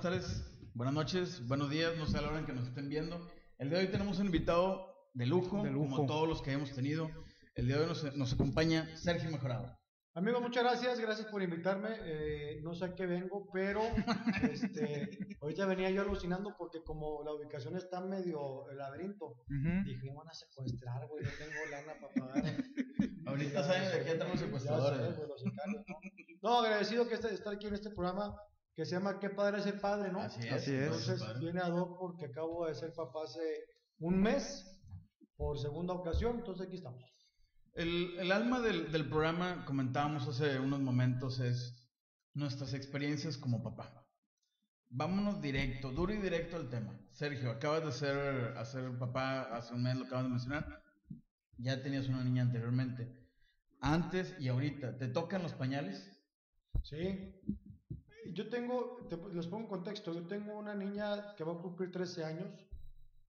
Buenas tardes, buenas noches, buenos días, no sé a la hora en que nos estén viendo. El día de hoy tenemos un invitado de lujo, De lujo. como todos los que hemos tenido. El día de hoy nos, nos acompaña Sergio Mejorado. Amigo, muchas gracias, gracias por invitarme. Eh, no sé a qué vengo, pero este, ahorita venía yo alucinando porque como la ubicación está medio el laberinto, Ujú. dije, me van a secuestrar, güey, no tengo lana para pagar. Ahorita saben de qué Ya sé, secuestradores. güey, los sicarios, ¿no? No, agradecido que esté, estar aquí en este programa que se llama Qué padre ser padre, ¿no? Así es. Así es. Entonces padre. viene ad hoc porque acabo de ser papá hace un mes por segunda ocasión, entonces aquí estamos. El, el alma del, del programa, comentábamos hace unos momentos, es nuestras experiencias como papá. Vámonos directo, duro y directo al tema. Sergio, acabas de ser, a ser papá hace un mes, lo acabas de mencionar. Ya tenías una niña anteriormente. Antes y ahorita, ¿te tocan los pañales? Sí. Yo tengo, te- les pongo en contexto, yo tengo una niña que va a cumplir 13 años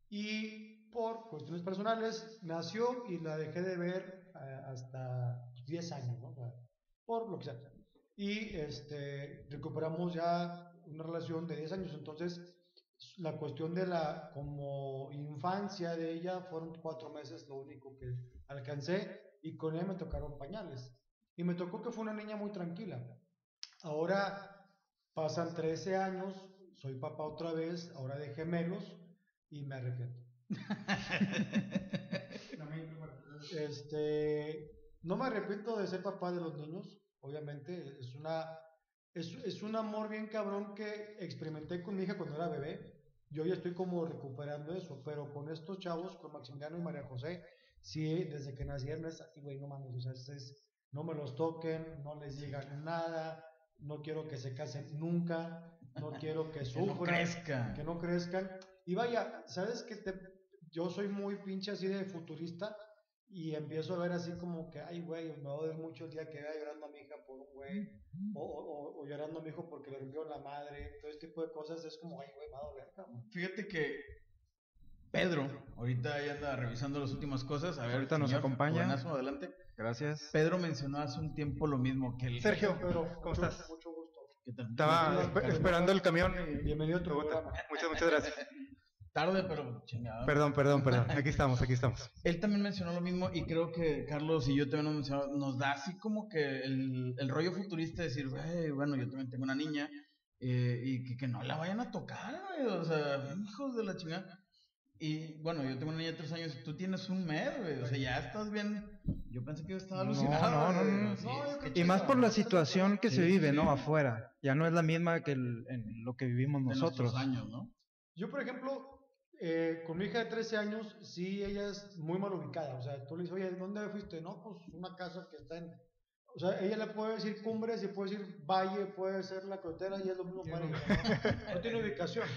y por cuestiones personales nació y la dejé de ver eh, hasta 10 años, ¿no? Por lo que sea. Y este, recuperamos ya una relación de 10 años, entonces la cuestión de la como infancia de ella fueron cuatro meses lo único que alcancé y con ella me tocaron pañales. Y me tocó que fue una niña muy tranquila. Ahora pasan 13 años, soy papá otra vez, ahora de gemelos y me arrepiento. Este, no me arrepiento de ser papá de los niños, obviamente, es una es, es un amor bien cabrón que experimenté con mi hija cuando era bebé. Yo ya estoy como recuperando eso, pero con estos chavos, con Maximiliano y María José, sí, desde que nacieron es así, güey, no mames, o sea, es- no me los toquen, no les digan nada, no quiero que se casen nunca, no quiero que Que sufran no crezca. que no crezcan. Y vaya, ¿sabes que te, yo soy muy pinche así de futurista y empiezo a ver así como que, ay, güey, me va a doler mucho el día que vea llorando a mi hija por un güey, o, o, o- o llorando a mi hijo porque le rompió la madre, todo este tipo de cosas, es como, ay, güey, me va a doler, cabrón. Fíjate que Pedro, ahorita ya anda revisando las últimas cosas. A ver, Ahorita nos señor, acompaña. jovenazo, adelante. Gracias. Pedro mencionó hace un tiempo lo mismo que el. Sergio, Pero, ¿cómo estás? Mucho gusto. ¿Qué tal? Estaba esperando el camión y... Bienvenido a tu programa. Muchas, muchas gracias. Tarde, pero chingado. Perdón, perdón, perdón. Aquí estamos, aquí estamos. Él también mencionó lo mismo y creo que Carlos y yo también nos mencionamos, nos da así como que el, el rollo futurista de decir, bueno, yo también tengo una niña eh, y que, que no la vayan a tocar, güey, o sea, hijos de la chingada. Y bueno, yo tengo una niña de tres años y tú tienes un mes, güey, o sea, ya estás bien. Yo pensé que yo estaba alucinado. no, no, no. sí, No, yo es que creo Y más por la situación que se vive, sí. ¿no? Afuera. Ya no es la misma que el- en lo que vivimos nosotros. años, ¿no? Yo, por ejemplo, eh, con mi hija de 13 años, sí, ella es muy mal ubicada. O sea, tú le dices, oye, ¿dónde fuiste? No, pues una casa que está en. O sea, ella le puede decir cumbres y puede decir valle, puede ser la crotera y es lo mismo para ella. ¿no? No tiene ubicación.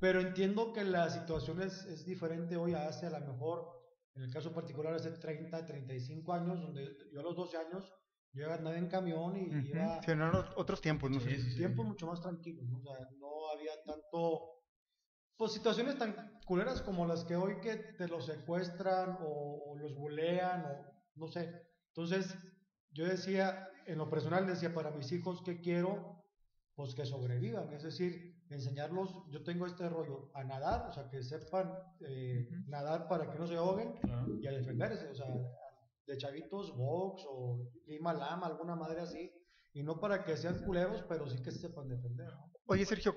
Pero entiendo que la situación es, es diferente hoy a hace a lo mejor, en el caso particular, hace 30, 35 años, donde yo a los 12 años, yo andaba en camión y Ujú. iba Sí, ot- otros tiempos, no sé. Sí, sí, sí. tiempos mucho más tranquilos, ¿no? O sea, no había tanto, pues situaciones tan culeras como las que hoy que te los secuestran o, o los bulean o no sé. Entonces, yo decía, en lo personal decía, para mis hijos, ¿qué quiero? Pues que sobrevivan, es decir, enseñarlos, yo tengo este rollo, a nadar, o sea, que sepan eh, Ujú. nadar para que no se ahoguen Claro. y a defenderse, o sea, de chavitos, box o lima lama, alguna madre así, y no para que sean culeros, pero sí que se sepan defender, ¿no? Oye, Sergio,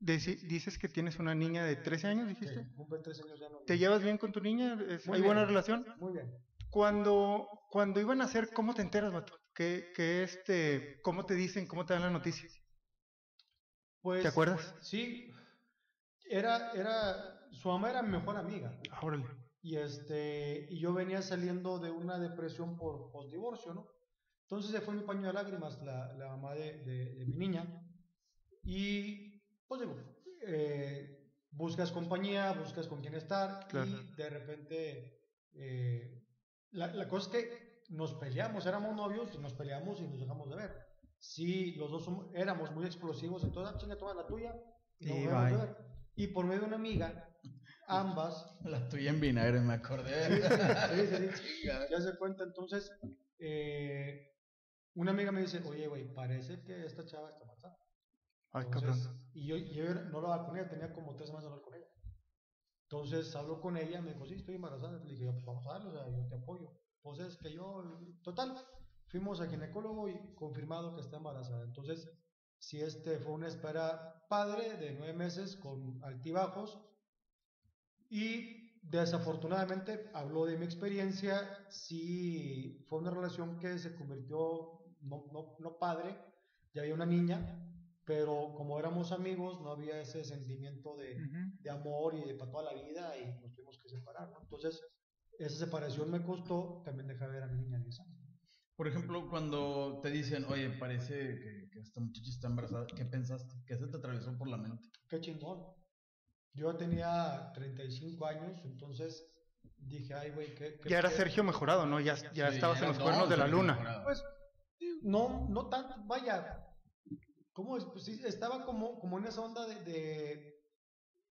deci- dices que tienes una niña de 13 años, dijiste. Sí, cumple tres años ya no. ¿Te llevas bien con tu niña? ¿Es- Muy ¿Hay bien. buena relación? Muy bien. Cuando, cuando iban a hacer, ¿cómo te enteras, vato? ¿Qué, qué este, ¿Cómo te dicen, cómo te dan la noticia? Pues, ¿Te acuerdas? Sí, era, era, su mamá era mi mejor amiga, Ah, órale. y este, y yo venía saliendo de una depresión por, por divorcio, ¿no? Entonces se fue mi paño de lágrimas, la, la mamá de, de- de mi niña, y pues digo, eh, buscas compañía, buscas con quién estar, Claro. y de repente, eh, la, la cosa es que nos peleamos, éramos novios y nos peleamos y nos dejamos de ver. Sí, los dos somos- éramos muy explosivos, entonces, ah, chinga, toma la tuya, y, bye. ver. Y por medio de una amiga, ambas, La tuya en vinagre, me acordé. sí, sí, sí, ya se cuenta, entonces, eh, una amiga me dice, oye, güey, parece que esta chava está embarazada. Ay, Entonces. Y yo, yo no hablaba con ella, tenía como tres semanas de hablar con ella. Entonces hablo con ella, me dijo, sí, estoy embarazada. Le dije, pues vamos a darle, o sea, yo te apoyo. Pues es que yo, total, fuimos al ginecólogo y confirmado que está embarazada. Entonces, sí, este fue una espera padre de nueve meses con altibajos. Y desafortunadamente habló de mi experiencia, sí fue una relación que se convirtió no, no, no padre, ya había una niña, pero como éramos amigos no había ese sentimiento de, de amor y de para toda la vida y nos tuvimos que separar, ¿no? Entonces, esa separación me costó también dejar ver a mi niña de 10 años. Por ejemplo, cuando te dicen, oye, parece que, que esta muchacha está embarazada, ¿qué pensaste? ¿Qué se te atravesó por la mente? Qué chingón. Yo tenía 35 años, entonces dije, ay, güey, qué, qué Ya era pedo". Sergio mejorado, ¿no? Ya, ya Sí, estabas en los cuernos de la luna. Mejorado. Pues, no, no tanto, vaya, ¿cómo es? Pues sí, estaba como, como en esa onda de, de-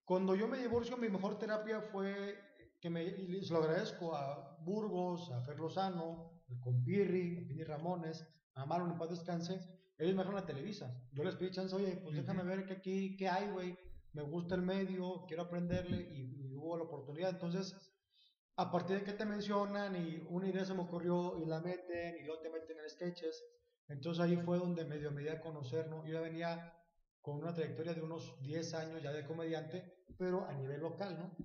Cuando yo me divorcio, mi mejor terapia fue, que me, y se lo agradezco a Burgos, a Fer Lozano, al Compirri, a Pini Ramones, a Marlon en paz descanse, ellos me dejaron la Televisa. Yo les pedí chance, oye, pues déjame ver que aquí, qué hay, güey, me gusta el medio, quiero aprenderle, y, y hubo la oportunidad. Entonces, a partir de que te mencionan y una idea se me ocurrió y la meten y luego te meten en sketches, entonces ahí fue donde medio me di a conocer, ¿no? Yo ya venía con una trayectoria de unos 10 años ya de comediante, pero a nivel local, ¿no?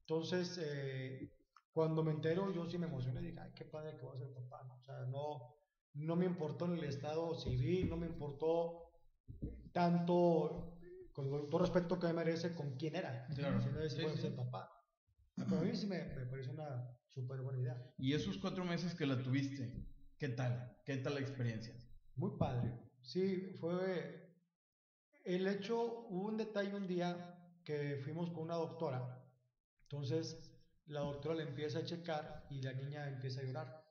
Entonces, eh, cuando me entero, yo sí me emocioné, dije, ay, qué padre que voy a ser papá, ¿no? O sea, no, no me importó en el estado civil, no me importó tanto, con todo respeto que me merece, con quién era, Claro. si Sí, voy a sí. ser papá. Para mí sí me, me parece una súper buena idea. Y esos cuatro meses que la tuviste, ¿qué tal? ¿Qué tal la experiencia? Muy padre. Sí, fue el hecho, hubo un detalle un día que fuimos con una doctora. Entonces la doctora le empieza a checar y la niña empieza a llorar.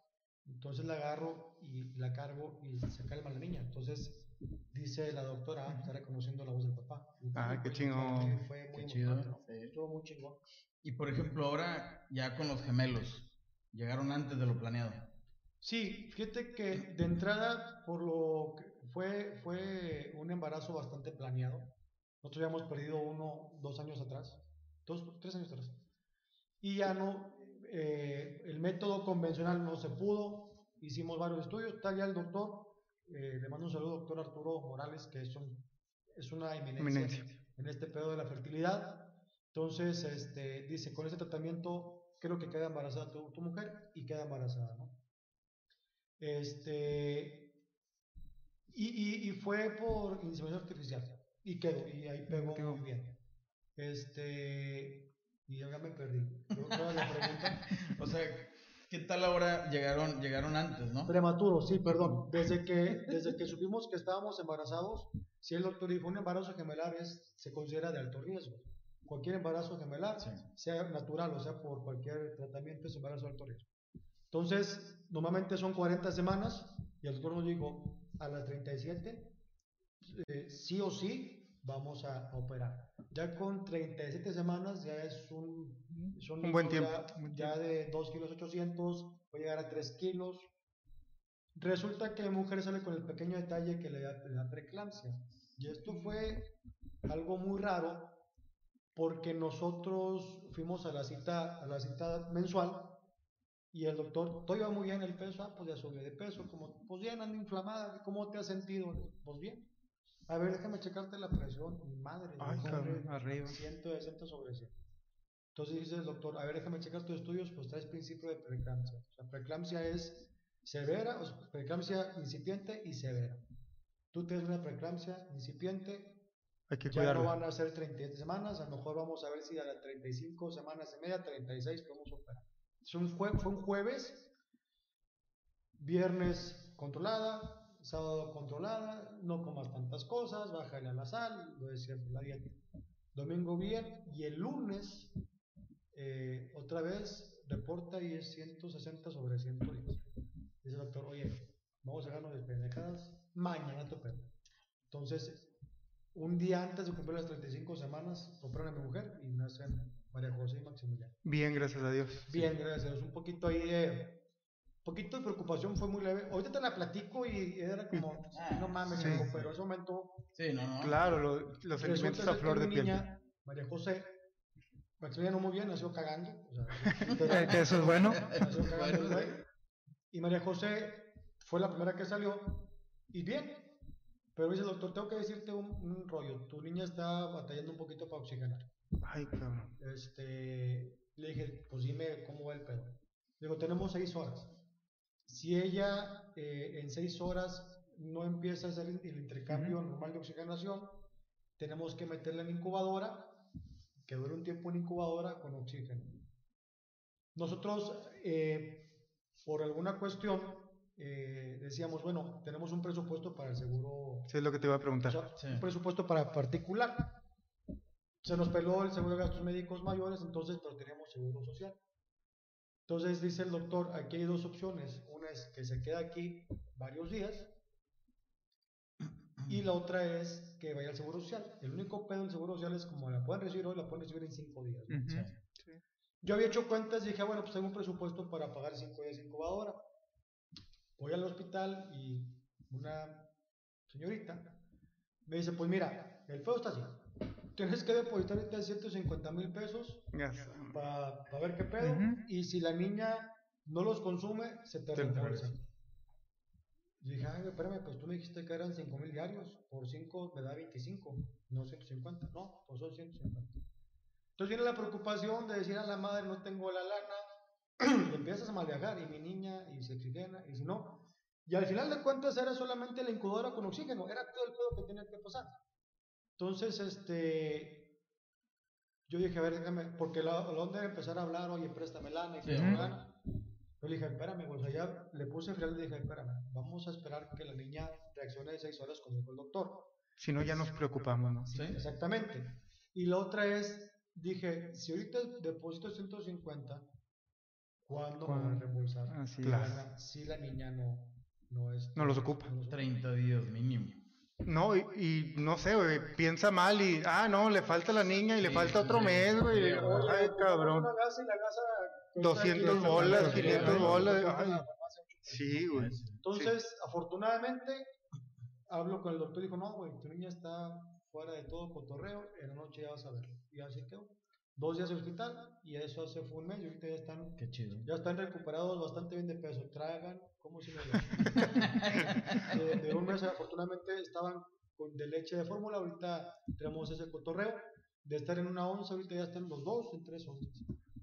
Entonces la agarro y la cargo y se calma la niña. Entonces dice la doctora, "Ah, está reconociendo la voz del papá. Ah, qué chingón. Fue muy Qué chido, ¿no? sí. Estuvo muy chingón. Y por ejemplo, ahora ya con los gemelos, llegaron antes de lo planeado. Sí, fíjate que de entrada, por lo que fue, fue un embarazo bastante planeado. Nosotros ya hemos perdido uno dos años atrás, dos, tres años atrás. Y ya no, eh, el método convencional no se pudo. Hicimos varios estudios. Está ya el doctor, eh, le mando un saludo, doctor Arturo Morales, que es, un- es una eminencia, Eminencia. en este pedo de la fertilidad. Entonces, este, dice, con este tratamiento creo que queda embarazada tu, tu mujer y queda embarazada, ¿no? Este, y, y, y fue por inseminación artificial y quedó, y ahí pegó muy bien. Este, y ya me perdí. La pregunta. O sea, ¿qué tal ahora llegaron, llegaron antes, no? Prematuro, sí, perdón. Desde que, desde que supimos que estábamos embarazados, si el doctor dijo un embarazo gemelar es, se considera de alto riesgo. Cualquier embarazo gemelar, Sí. sea natural o sea por cualquier tratamiento, es embarazo de alto riesgo. Entonces, normalmente son 40 semanas y el doctor nos dijo, a las 37, eh, sí o sí, vamos a, a operar. Ya con 37 semanas ya es un, Un buen tiempo, Ya, de 2 kilos 800, puede llegar a 3 kilos. Resulta que la mujer sale con el pequeño detalle que le da, le da preeclampsia. Y esto fue algo muy raro porque nosotros fuimos a la cita, a la cita mensual y el doctor, todo iba muy bien el peso, ah, pues ya subió de peso, como, pues bien, anda inflamada, ¿cómo te has sentido? Pues bien. A ver, déjame checarte la presión, mi madre, Ay, hombre, cabrón, arriba. 160 sobre 100. Entonces dice el doctor, a ver, déjame checar tus estudios, pues traes principio de preeclampsia. O sea, preeclampsia es severa, o sea, preeclampsia incipiente y severa. Tú tienes una preeclampsia incipiente, Hay que ya no cuidarla. van a ser 37 semanas, a lo mejor vamos a ver si a las 35 semanas y media, 36 podemos operar. Es un jue- fue un jueves, viernes controlada, sábado controlada, no comas tantas cosas, bájale a la sal, lo decía la dieta. Domingo bien y el lunes eh, otra vez reporta y es 160 sobre 110. Dice el doctor, oye, vamos a dejarnos de pendejadas, mañana te opero. Entonces, un día antes de cumplir las 35 semanas, operan a mi mujer y nacen María José y Maximiliano. Bien, gracias a Dios. Bien, gracias a Dios. Un poquito ahí de, poquito de preocupación fue muy leve. Ahorita te la platico y era como, Ah, no mames, sí. hijo, pero en ese momento Sí, no, no. Claro, lo- los sentimientos a flor de piel. niña, María José, Maximiliano no muy bien, nació cagando. o sea, que eso es bueno. nació cagando, Bueno, güey. Y María José fue la primera que salió y bien. Pero dice el doctor, tengo que decirte un, un rollo. Tu niña está batallando un poquito para oxigenar. Ay, cabrón. Este, le dije, pues dime cómo va el pedo. Digo, tenemos seis horas. Si ella eh, en seis horas no empieza a hacer el intercambio normal de oxigenación, tenemos que meterla en incubadora, que dure un tiempo en incubadora con oxígeno. Nosotros, eh, por alguna cuestión, eh, decíamos, bueno, tenemos un presupuesto para el seguro Sí, es lo que te iba a o preguntar. sea, Sí. un presupuesto para particular. Se nos peló el seguro de gastos médicos mayores, entonces pero teníamos seguro social. Entonces dice el doctor, aquí hay dos opciones. Una es que se quede aquí varios días y la otra es que vaya al seguro social. El único pedo del seguro social es como la pueden recibir hoy, la pueden recibir en cinco días. Yo había hecho cuentas y dije, ah, bueno, pues tengo un presupuesto para pagar cinco días de incubadora. Voy al hospital y una señorita me dice, pues mira, el pedo está así. Tienes que depositar ahorita 150 mil pesos Ya sé. para ver qué pedo. Ujú. Y si la niña no los consume, se te Te reembolsa. Y dije, ay, espérame, pues tú me dijiste que eran 5 mil diarios. Por 5 me da 25, no 150. No, pues son 150. Entonces viene la preocupación de decir a la madre, no tengo la lana. y empiezas a malviajar, y mi niña, y se oxigena, y si no. Y al final de cuentas era solamente la incubadora con oxígeno, era todo el pedo que tenía que pasar. Entonces, este, yo dije, a ver, déjame, porque la, la onda era empezar a hablar, oye, préstame lana, y Sí. préstame lana. Yo le dije, espérame, pues allá le puse final y le dije, espérame, vamos a esperar que la niña reaccione de seis horas como dijo el doctor. Si no, ya nos preocupamos, ¿no? Sí. Exactamente. Y la otra es, dije, si ahorita deposito 150, ¿cuándo me van a ¿Cuándo? reembolsar? Así Si Claro. la- Si la niña no, no, es, No los ocupa. 30 días mínimo. No, y, y no sé, güey, piensa mal y, ah, no, le falta la niña y le Sí, falta otro sí, mes, güey. sí, Ay, cabrón. Gasa y la gasa cuesta 200 500 bolas, bolas, 500 sí, bolas, ay. Sí, güey. Entonces, afortunadamente, hablo con el doctor y dijo, no, güey, tu niña está fuera de todo cotorreo, en la noche ya vas a ver. Y así quedó. Dos días de hospital y eso hace fue un mes y ahorita ya están, Qué chido. ya están recuperados bastante bien de peso. Tragan como si no de, de un mes afortunadamente estaban con de leche de fórmula, ahorita tenemos ese cotorreo. De estar en una onza, ahorita ya están los dos en tres onzas.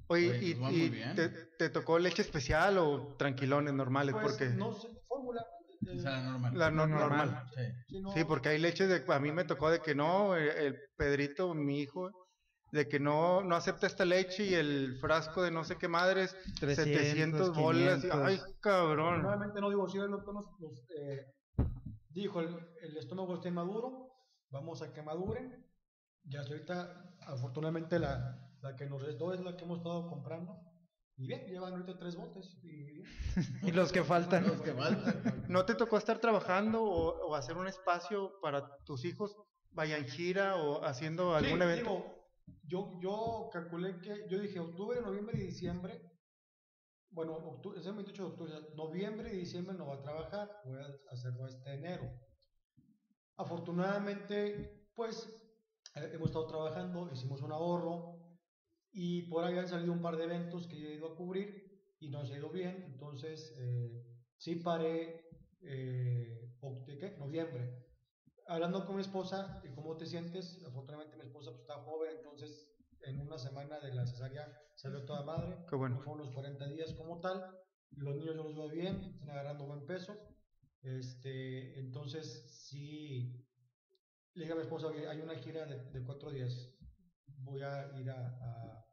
Oye, Oye, ¿y, pues y te, te tocó leche especial o tranquilones normales? Pues, porque no sé, fórmula. eh, O sea, normal. la no- normal. normal. Sí. sí, no- Sí, porque hay leche de, a mí me tocó de que no, el, el Pedrito, mi hijo, de que no, no acepta esta leche y el frasco de no sé qué madres, 300, 700 bolas, y- 500. ay, cabrón. Normalmente no digo, si el doctor nos, nos, eh, dijo, el, el estómago está inmaduro, vamos a que madure. Ya hasta ahorita, afortunadamente, la, la que nos restó es la que hemos estado comprando. Y bien, llevan ahorita tres botes. Y, bien. Y los que faltan. Los que faltan. ¿No te tocó estar trabajando o, o hacer un espacio para tus hijos, vayan gira o haciendo algún Sí, evento? digo, yo, yo calculé que, yo dije octubre, noviembre y diciembre. Bueno, octubre, es el 28 de octubre, noviembre y diciembre no va a trabajar, voy a hacerlo este enero. Afortunadamente, pues eh, hemos estado trabajando, hicimos un ahorro y por ahí han salido un par de eventos que yo he ido a cubrir y nos ha ido bien, entonces eh, sí paré eh, ¿qué? noviembre. Hablando con mi esposa, ¿y cómo te sientes? Afortunadamente mi esposa pues, está joven, entonces en una semana de la cesárea salió toda madre. Qué bueno. Fue unos 40 días como tal. Los niños yo los veo bien, están agarrando buen peso. Este, entonces sí, le dije a mi esposa, "Oye, hay una gira de, de cuatro días, voy a ir a, a,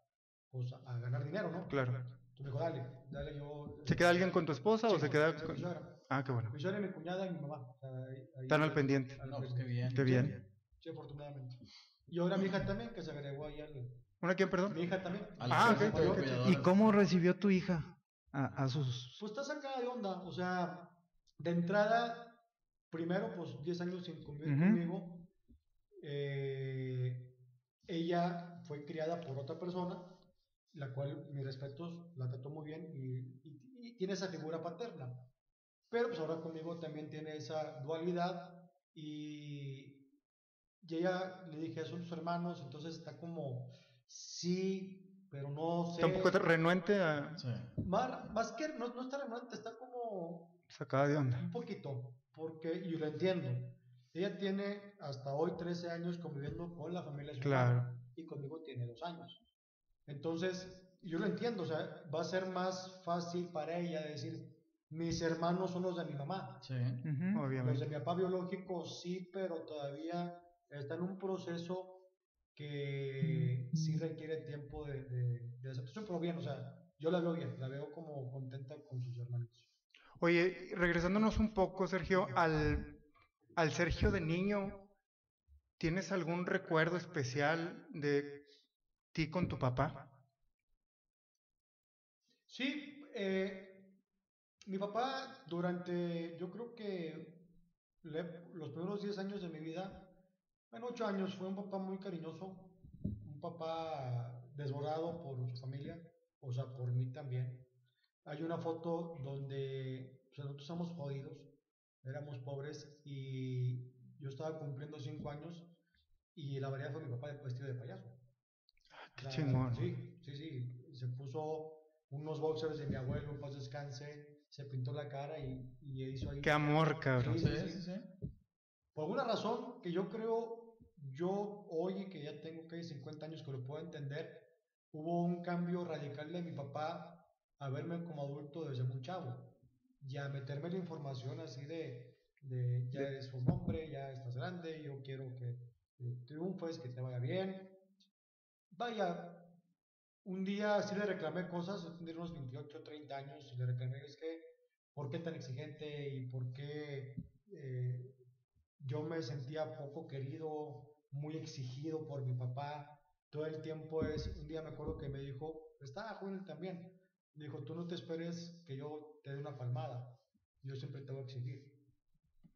pues, a ganar dinero, ¿no? Claro. Entonces me dijo, dale, dale yo. ¿Se queda alguien con tu esposa o se con- queda con. Ah, qué bueno. Y mi cuñada y mi mamá. o sea, ahí- ahí- Están al pendiente. al No, pues qué bien. Qué bien. Sí, afortunadamente. Y ahora mi hija también, que se agregó ahí al... ¿Una quién, perdón? Mi hija también. Al Ah, ok. ¿Y cómo recibió tu hija a, a sus... Pues está sacada de onda, o sea, de entrada, primero, pues 10 años sin convivir conmigo. Eh, ella fue criada por otra persona, la cual, mis respetos, la trató muy bien y, y- y tiene esa figura paterna. Pero pues ahora conmigo también tiene esa dualidad y, y ella le dije, son tus hermanos, entonces está como, sí, pero no sé. Tampoco renuente a Sí. Más, más que no, no está renuente, está como sacada de onda. un poquito, porque yo lo entiendo. Ella tiene hasta hoy 13 años conviviendo con la familia de su Claro. padre, y conmigo tiene dos años. Entonces, yo lo entiendo, o sea, va a ser más fácil para ella decir, mis hermanos son los de mi mamá. Sí. Ujú. Los de Obviamente. mi papá biológico sí, pero todavía está en un proceso que sí requiere tiempo de, de, de aceptación, pero bien, o sea, yo la veo bien, la veo como contenta con sus hermanitos. Oye, regresándonos un poco, Sergio, al, al Sergio de niño, ¿tienes algún recuerdo especial de ti con tu papá? Sí, eh, mi papá durante, yo creo que le- los primeros 10 años de mi vida, bueno, 8 años, fue un papá muy cariñoso, un papá desbordado por su familia, o sea, por mí también. Hay una foto donde nosotros estamos jodidos, éramos pobres y yo estaba cumpliendo 5 años y la variedad fue mi papá vestido de payaso. Qué O sea, chingón. Sí, sí, sí. Se puso unos boxers de mi abuelo, en paz descanse, se pintó la cara y, y hizo ahí. Qué amor, cabrón. Sí, Sí, sí. Por alguna razón que yo creo, yo hoy que ya tengo casi 50 años que lo puedo entender, hubo un cambio radical de mi papá a verme como adulto desde muy chavo y a meterme la información así de, de ya eres un hombre, ya estás grande, yo quiero que eh, triunfes, que te vaya bien. Vaya, un día sí le reclamé cosas, yo tendría unos 28, 30 años, y le reclamé, es que, ¿por qué tan exigente y por qué eh, yo me sentía poco querido, muy exigido por mi papá? Todo el tiempo es, un día me acuerdo que me dijo, estaba joven también, me dijo, tú no te esperes que yo te dé una palmada, yo siempre te voy a exigir.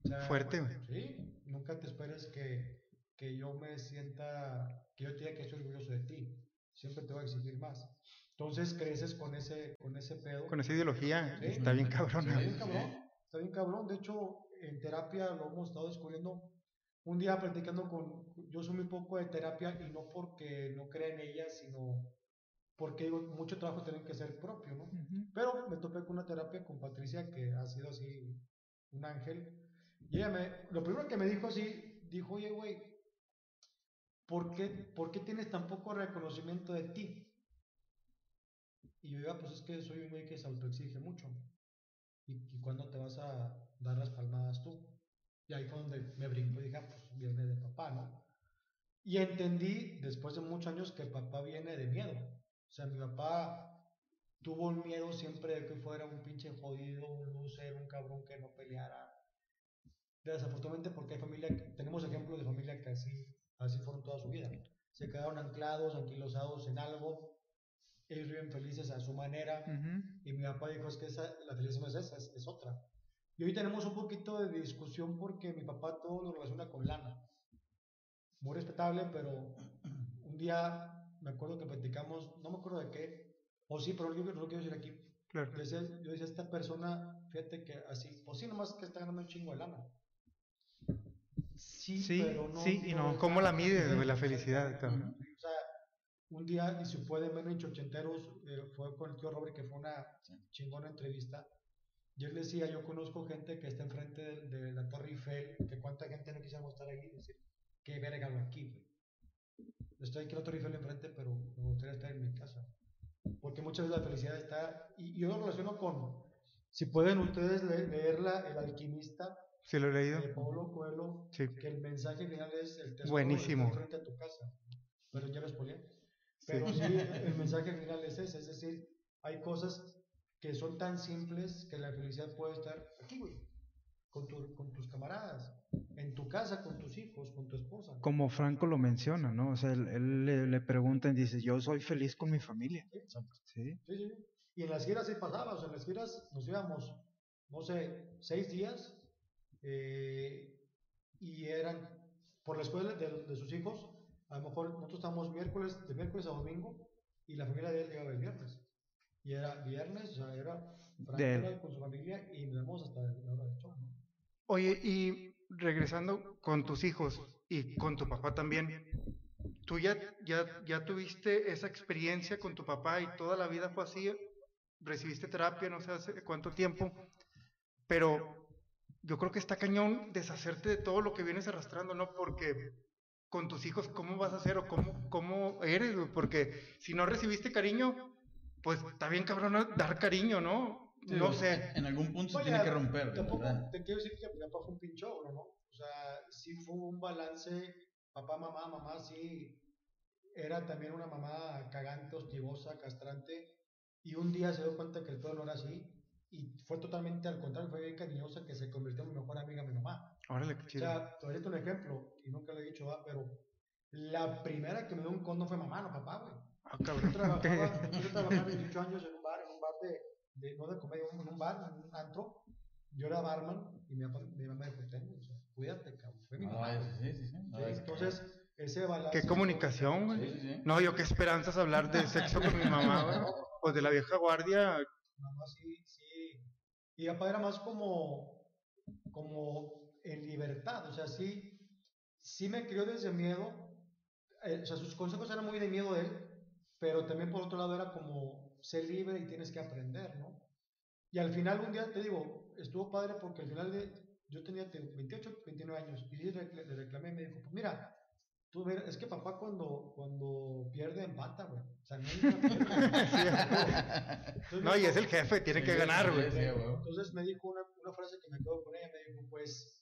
O sea, Fuerte, güey. Sí, nunca te esperes que, que yo me sienta, que yo te diga que estoy orgulloso de ti. Siempre te voy a exigir más. Entonces creces con ese, con ese pedo. Con esa ideología, Sí. está bien cabrón. Está bien cabrón. Está bien cabrón. De hecho, en terapia lo hemos estado descubriendo. Un día platicando con, yo soy muy poco de terapia y no porque no crea en ella, sino porque digo, mucho trabajo tiene que ser propio, ¿no? Ujú. Pero me topé con una terapia con Patricia que ha sido así un ángel. Y ella me, lo primero que me dijo así, dijo, oye, güey, ¿por qué, ¿por qué tienes tan poco reconocimiento de ti? Y yo digo, "Ah, pues es que soy un güey que se autoexige mucho. ¿Y, y cuándo te vas a dar las palmadas tú? Y ahí fue donde me brinco y dije, "Ah, pues viene de papá, ¿no? Y entendí después de muchos años que papá viene de miedo. O sea, mi papá tuvo un miedo siempre de que fuera un pinche jodido, un loser, un cabrón que no peleara. Desafortunadamente porque hay familia, tenemos ejemplos de familia que así, así fueron toda su vida. Se quedaron anclados, anquilosados en algo. Ellos viven felices a su manera. Ujú. Y mi papá dijo, es que esa, la felicidad no es esa, es, es otra. Y hoy tenemos un poquito de discusión porque mi papá todo lo relaciona con lana. Muy respetable, pero un día me acuerdo que platicamos, no me acuerdo de qué, o sí, pero yo no lo quiero decir aquí. Claro. Yo decía, yo decía, esta persona, fíjate que así, pues sí, nomás que está ganando un chingo de lana. Sí, Sí, pero no. sí y no. ¿Cómo la mides, güey, la felicidad, cabrón? O sea, un día, y si pueden ver en Chochenteros, eh, fue con el tío Robert, que fue una chingona entrevista. Y él decía, yo conozco gente que está enfrente de, de la Torre Eiffel, que cuánta gente no quisiera estar ahí y decir, qué verga hago aquí, güey. Estoy aquí en la Torre Eiffel enfrente, pero me gustaría estar en mi casa. Porque muchas veces la felicidad está, y, y yo lo relaciono con, si pueden ustedes le- leerla, El Alquimista, ¿Sí lo he leído? de Paulo Coelho, Sí. que el mensaje final es el tesoro Buenísimo. frente a tu casa. Pero ya lo spoileé. Pero sí, el mensaje final es ese, es decir, hay cosas que son tan simples que la felicidad puede estar aquí, güey, con, tu- con tus camaradas, en tu casa, con tus hijos, con tu esposa. Como Franco lo menciona, ¿no? O sea, él, él le, le preguntan, dice, yo soy feliz con mi familia. Sí. Sí, sí. Y en las giras sí pasaba, o sea, en las giras nos íbamos, no sé, seis días eh, y eran por la escuela de, de sus hijos, a lo mejor nosotros estábamos miércoles, de miércoles a domingo y la familia de él llegaba el viernes. Y era viernes, o sea, era Frank con su familia y nos vemos hasta la hora del show, ¿no? Oye, y regresando con tus hijos y con tu papá también, ¿tú ya, ya, ya tuviste esa experiencia con tu papá y toda la vida fue así? ¿Recibiste terapia no sé hace cuánto tiempo? Pero yo creo que está cañón deshacerte de todo lo que vienes arrastrando, ¿no? Porque con tus hijos, ¿cómo vas a hacer o cómo, cómo eres? Porque si no recibiste cariño, pues está bien cabrón dar cariño, ¿no? Sí, No sé. En algún punto se Vaya, tiene que romper, Tampoco ¿verdad? te quiero decir que mi papá fue un pinchón, ¿no? O sea, sí fue un balance, papá, mamá, mamá, sí. Era también una mamá cagante, hostigosa, castrante. Y un día se dio cuenta que el pedo no era así. Y fue totalmente al contrario, fue bien cariñosa que se convirtió en mi mejor amiga, mi mamá. Órale, qué O chido. sea, te voy a dar un ejemplo, y nunca lo he dicho, ¿va? pero la primera que me dio un condo fue mamá, no papá, güey. Ah, Yo cabrón. trabajaba, yo trabajaba 28 años en un bar, en un bar de, de no de comedia, en un bar, en un antro. Yo era barman y mi, papá, mi mamá me dijo, "Ten, o sea, cuídate, cabrón. Fue mi mamá. Ay, güey. sí, sí, sí. Sí, Ay, entonces, ese balance. Qué comunicación, güey. Sí, sí, sí. No, yo qué esperanzas hablar de sexo con mi mamá, güey. Pues de la vieja guardia. Y papá era más como, como en libertad, o sea, sí, sí me crió desde miedo. eh, o sea, sus consejos eran muy de miedo de él, pero también por otro lado era como ser libre y tienes que aprender, ¿no? Y al final un día, te digo, estuvo padre porque al final de, yo tenía te digo, 28, 29 años y le, le reclamé y me dijo, pues mira, tú mira, es que papá cuando, cuando pierde empata, güey. O sea, no hay Entonces, No, y es el jefe, tiene Sí, que ganar, güey. entonces me dijo una, una frase que me quedó con ella, me dijo, pues,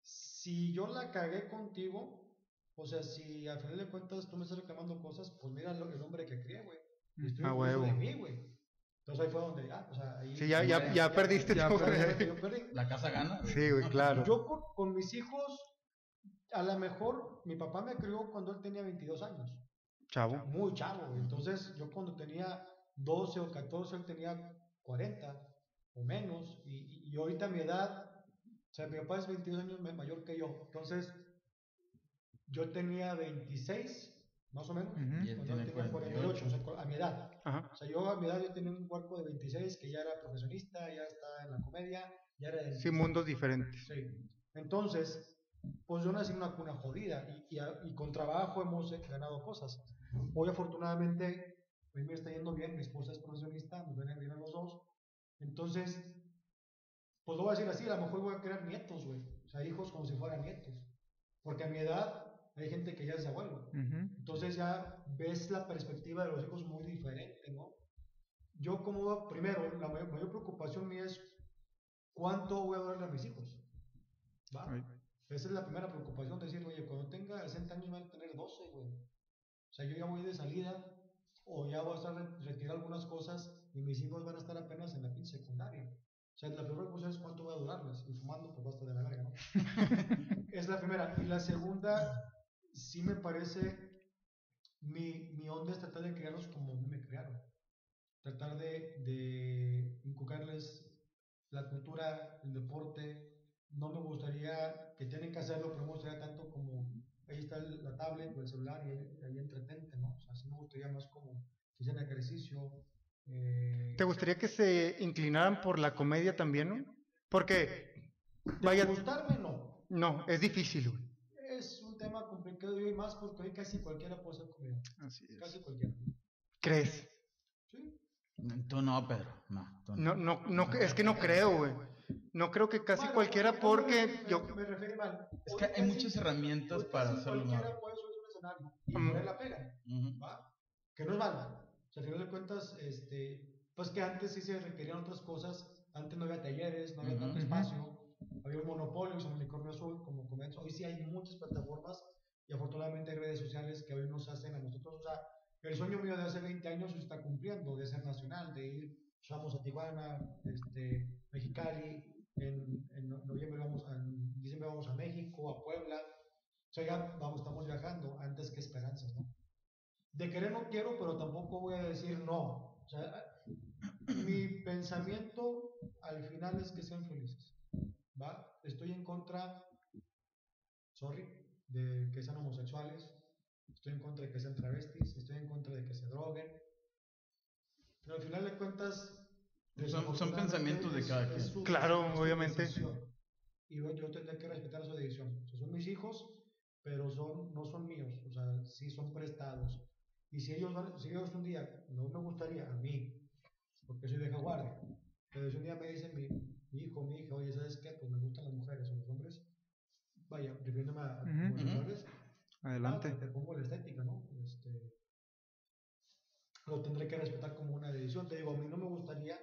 si yo la cagué contigo, o sea, si al final de cuentas tú me estás reclamando cosas, pues mira lo- el hombre que crié, güey. Estoy A orgulloso huevo. de mí, güey. Entonces ahí fue donde, ah, o sea, ahí... Sí, ya, ya, ya perdiste ya tú, perdí, güey. yo perdí. La casa gana. güey. Sí, güey, claro. Yo con, con mis hijos, a lo mejor, mi papá me crió cuando él tenía 22 años Chavo. muy chavo. Entonces, yo cuando tenía 12 o 14, él tenía 40 o menos. Y, y- ahorita a mi edad, o sea, mi papá es 22 años ma- mayor que yo. Entonces, yo tenía 26, más o menos, Ujú. Y él cuando él tiene tenía 48, o sea, a mi edad. Ajá. O sea, yo a mi edad yo tenía un cuerpo de 26 que ya era profesionista, ya está en la comedia, ya era... Sí, mundos diferentes. Sí. Entonces, pues yo nací en una cuna jodida y, y, a- y con trabajo hemos ganado cosas. Hoy afortunadamente, hoy me está yendo bien, mi esposa es profesionista, nos ven bien a los dos. Entonces, pues lo voy a decir así, a lo mejor voy a crear nietos, güey. O sea, hijos como si fueran nietos. Porque a mi edad hay gente que ya es abuelo. Entonces ya ves la perspectiva de los hijos muy diferente, ¿no? Yo como, primero, la mayor, mayor preocupación mía es cuánto voy a darle a mis hijos. ¿Va? Esa es la primera preocupación, decir, oye, cuando tenga 60 años van a tener 12, güey. O sea, yo ya voy de salida o ya voy a estar re- retirar algunas cosas y mis hijos van a estar apenas en la pinche secundaria. O sea, la primera preocupación es cuánto voy a durarles. Y fumando, pues basta de la verga, ¿no? es la primera. Y la segunda, sí me parece, mi, mi onda es tratar de criarlos como me criaron. Tratar de, de inculcarles la cultura, el deporte. No me gustaría que tienen que hacerlo, pero no me gustaría tanto como ahí está la tablet o el celular y ahí, ahí entretente, ¿no? O sea, sí me gustaría más como que hicieran ejercicio. eh, ¿Te gustaría que se inclinaran por la comedia también, no? Porque, de vaya, gustarme, no. no, es difícil, güey. Es un tema complicado y hoy más porque hoy casi cualquiera puede ser comediante. Así es. Casi cualquiera. ¿Crees? Sí. Tú no, Pedro. No, tú No, no, no, es que no creo, güey. No creo que casi Bueno, cualquiera no, porque me- yo... Me refiero mal. Es Hoy que hay muchas herramientas para hacerlo Cualquiera mal. puede escenario y Mm. poner la pega. Ujú. ¿va? Que no es malo. O sea, al final de cuentas, este, pues que antes sí se requerían otras cosas. Antes no había talleres, no había Ujú. tanto Ujú. espacio. Había un monopolio, un unicornio azul, como comento. Hoy sí hay muchas plataformas y afortunadamente hay redes sociales que hoy nos hacen a nosotros. O sea, el sueño mío de hace 20 años se está cumpliendo, de ser nacional, de ir, vamos a Tijuana, este, Mexicali, en, en no- noviembre vamos a, diciembre vamos a México, a Puebla. O sea, ya vamos, estamos viajando antes que esperanzas. De querer no quiero, pero tampoco voy a decir no. O sea, mi pensamiento al final es que sean felices. ¿Va? Estoy en contra, sorry, de que sean homosexuales. Estoy en contra de que sean travestis. Estoy en contra de que se droguen. Pero al final de cuentas... Son- son pensamientos de cada es quien. su- Claro, obviamente. Y yo, yo tendré que respetar su decisión. O sea, son mis hijos, pero son, no son míos. O sea, sí son prestados. Y si ellos, si ellos un día, no me gustaría a mí, porque soy vieja guardia, pero si un día me dicen mi, mi hijo, mi hija, oye, ¿sabes qué? Pues me gustan las mujeres o los hombres. Vaya, refiriéndome a a Ujú, homosexuales, Adelante. ah, te pongo la estética, ¿no? Este, lo tendré que respetar como una decisión. Te digo, a mí no me gustaría,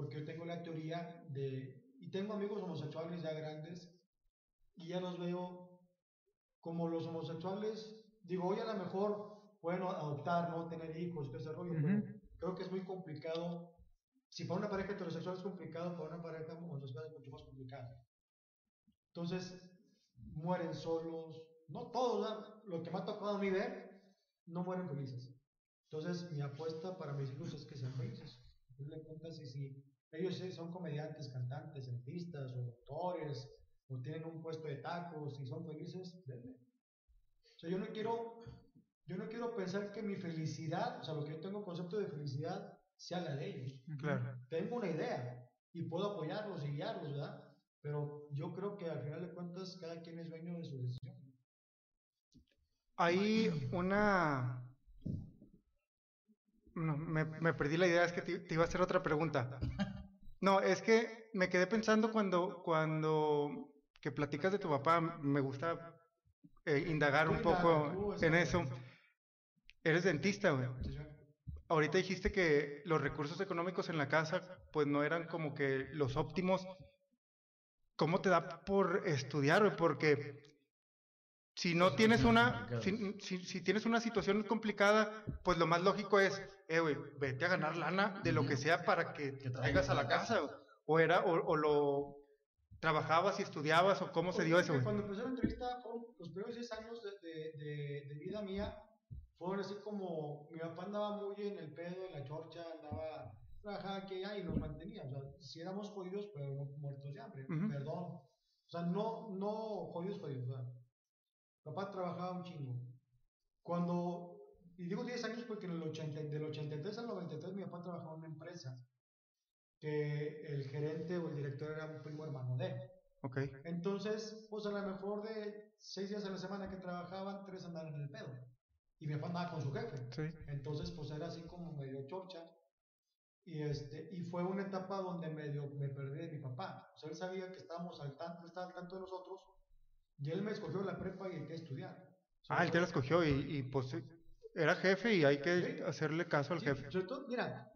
porque yo tengo la teoría de, y tengo amigos homosexuales ya grandes, y ya los veo como los homosexuales, digo, hoy a lo mejor pueden adoptar, ¿no? Tener hijos, todo ese rollo, pero Ujú. creo que es muy complicado. Si para una pareja heterosexual es complicado, para una pareja homosexual es mucho más complicado. Entonces, mueren solos, no todos, ¿verdad? lo que me ha tocado a mí ver, no mueren felices. Entonces, mi apuesta para mis hijos es que sean felices. Fin de cuentas, y si ellos son comediantes, cantantes, artistas o doctores, o tienen un puesto de tacos y son felices, denle. O sea, yo no quiero, yo no quiero pensar que mi felicidad, o sea, lo que yo tengo concepto de felicidad, sea la de ellos Claro. tengo una idea y puedo apoyarlos y guiarlos, ¿verdad? Pero yo creo que al final de cuentas cada quien es dueño de su decisión. Hay una... No, me, me perdí la idea, es que te, te iba a hacer otra pregunta. No, es que me quedé pensando cuando, cuando que platicas de tu papá, me gusta eh, indagar un poco en esa- eso. Eres dentista, güey. Ahorita dijiste que los recursos económicos en la casa, pues no eran como que los óptimos. ¿Cómo te da por estudiar, güey? Porque si no tienes una, si, si- si tienes una situación complicada, pues lo más lógico es, eh, güey, vete a ganar lana de lo que sea para que te traigas a la casa. O era, o, o lo trabajabas y estudiabas, o cómo se dio eso, güey. Cuando empecé la entrevista, fueron los primeros 10 años de, de, de- de vida mía, fueron así como, mi papá andaba muy en el pedo, en la chorcha, andaba, trabajaba aquí y allá y nos mantenía. O sea, si éramos jodidos, pero no muertos de hambre, Ujú. perdón. O sea, no, no jodidos, jodidos. O sea, papá trabajaba un chingo. Cuando, y digo 10 años porque en el 80, del 83 al 93 mi papá trabajaba en una empresa que el gerente o el director era un primo hermano de él. Ok. Entonces, pues a lo mejor de seis días a la semana que trabajaban, tres andaban en el pedo. Y mi papá andaba con su jefe. Sí. Entonces, pues era así como medio chorcha. Y, este, y fue una etapa donde medio me perdí de mi papá. O sea, él sabía que estábamos al tanto, estaba al tanto de nosotros. Y él me escogió la prepa y hay que estudiar. Sea, Ah, él te la escogió y, y pues era jefe y hay que Sí. hacerle caso al Sí, jefe. sobre todo, mira,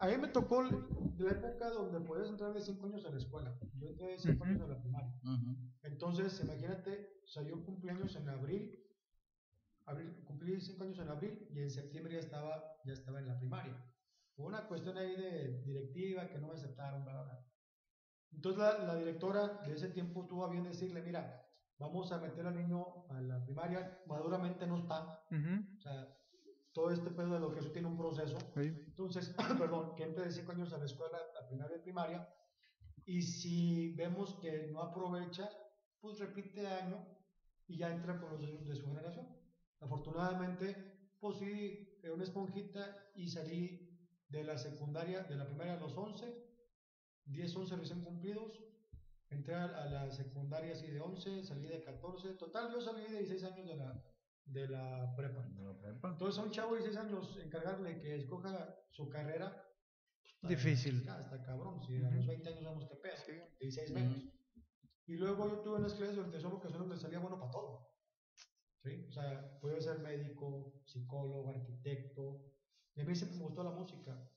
a mí me tocó la época donde podías entrar de 5 años a la escuela. Yo entré de 5 Ujú. años a la primaria. Ujú. Entonces, imagínate, o sea, yo cumplí años en abril, abril cumplí 5 años en abril y en septiembre ya estaba, ya estaba en la primaria. Hubo una cuestión ahí de directiva que no me aceptaron, bla, bla, bla. Entonces, la, la directora de ese tiempo tuvo a bien decirle, mira, vamos a meter al niño a la primaria, maduramente no está, o sea, todo este pedo de lo que eso tiene un proceso. sí. Entonces, perdón, que entre de 5 años a la escuela, a primaria y primaria, y si vemos que no aprovecha, pues repite año y ya entra con los de, de su generación. Afortunadamente, pues sí, una esponjita y salí de la secundaria, de la primaria a los 11, 10, 11 recién cumplidos, entré a, a la secundaria así de 11, salí de 14, total yo salí de 16 años de la, de la prepa. De la prepa. Entonces a un chavo de 16 años encargarle que escoja su carrera. pues, está- Difícil. Ya, está cabrón. Si a los 20 años vamos que pedo. Sí. 16 Ujú. menos. Y luego yo tuve unas clases de orientación vocacional donde salía bueno para todo. ¿Sí? O sea, podía ser médico, psicólogo, arquitecto. Y a mí siempre me gustó la música.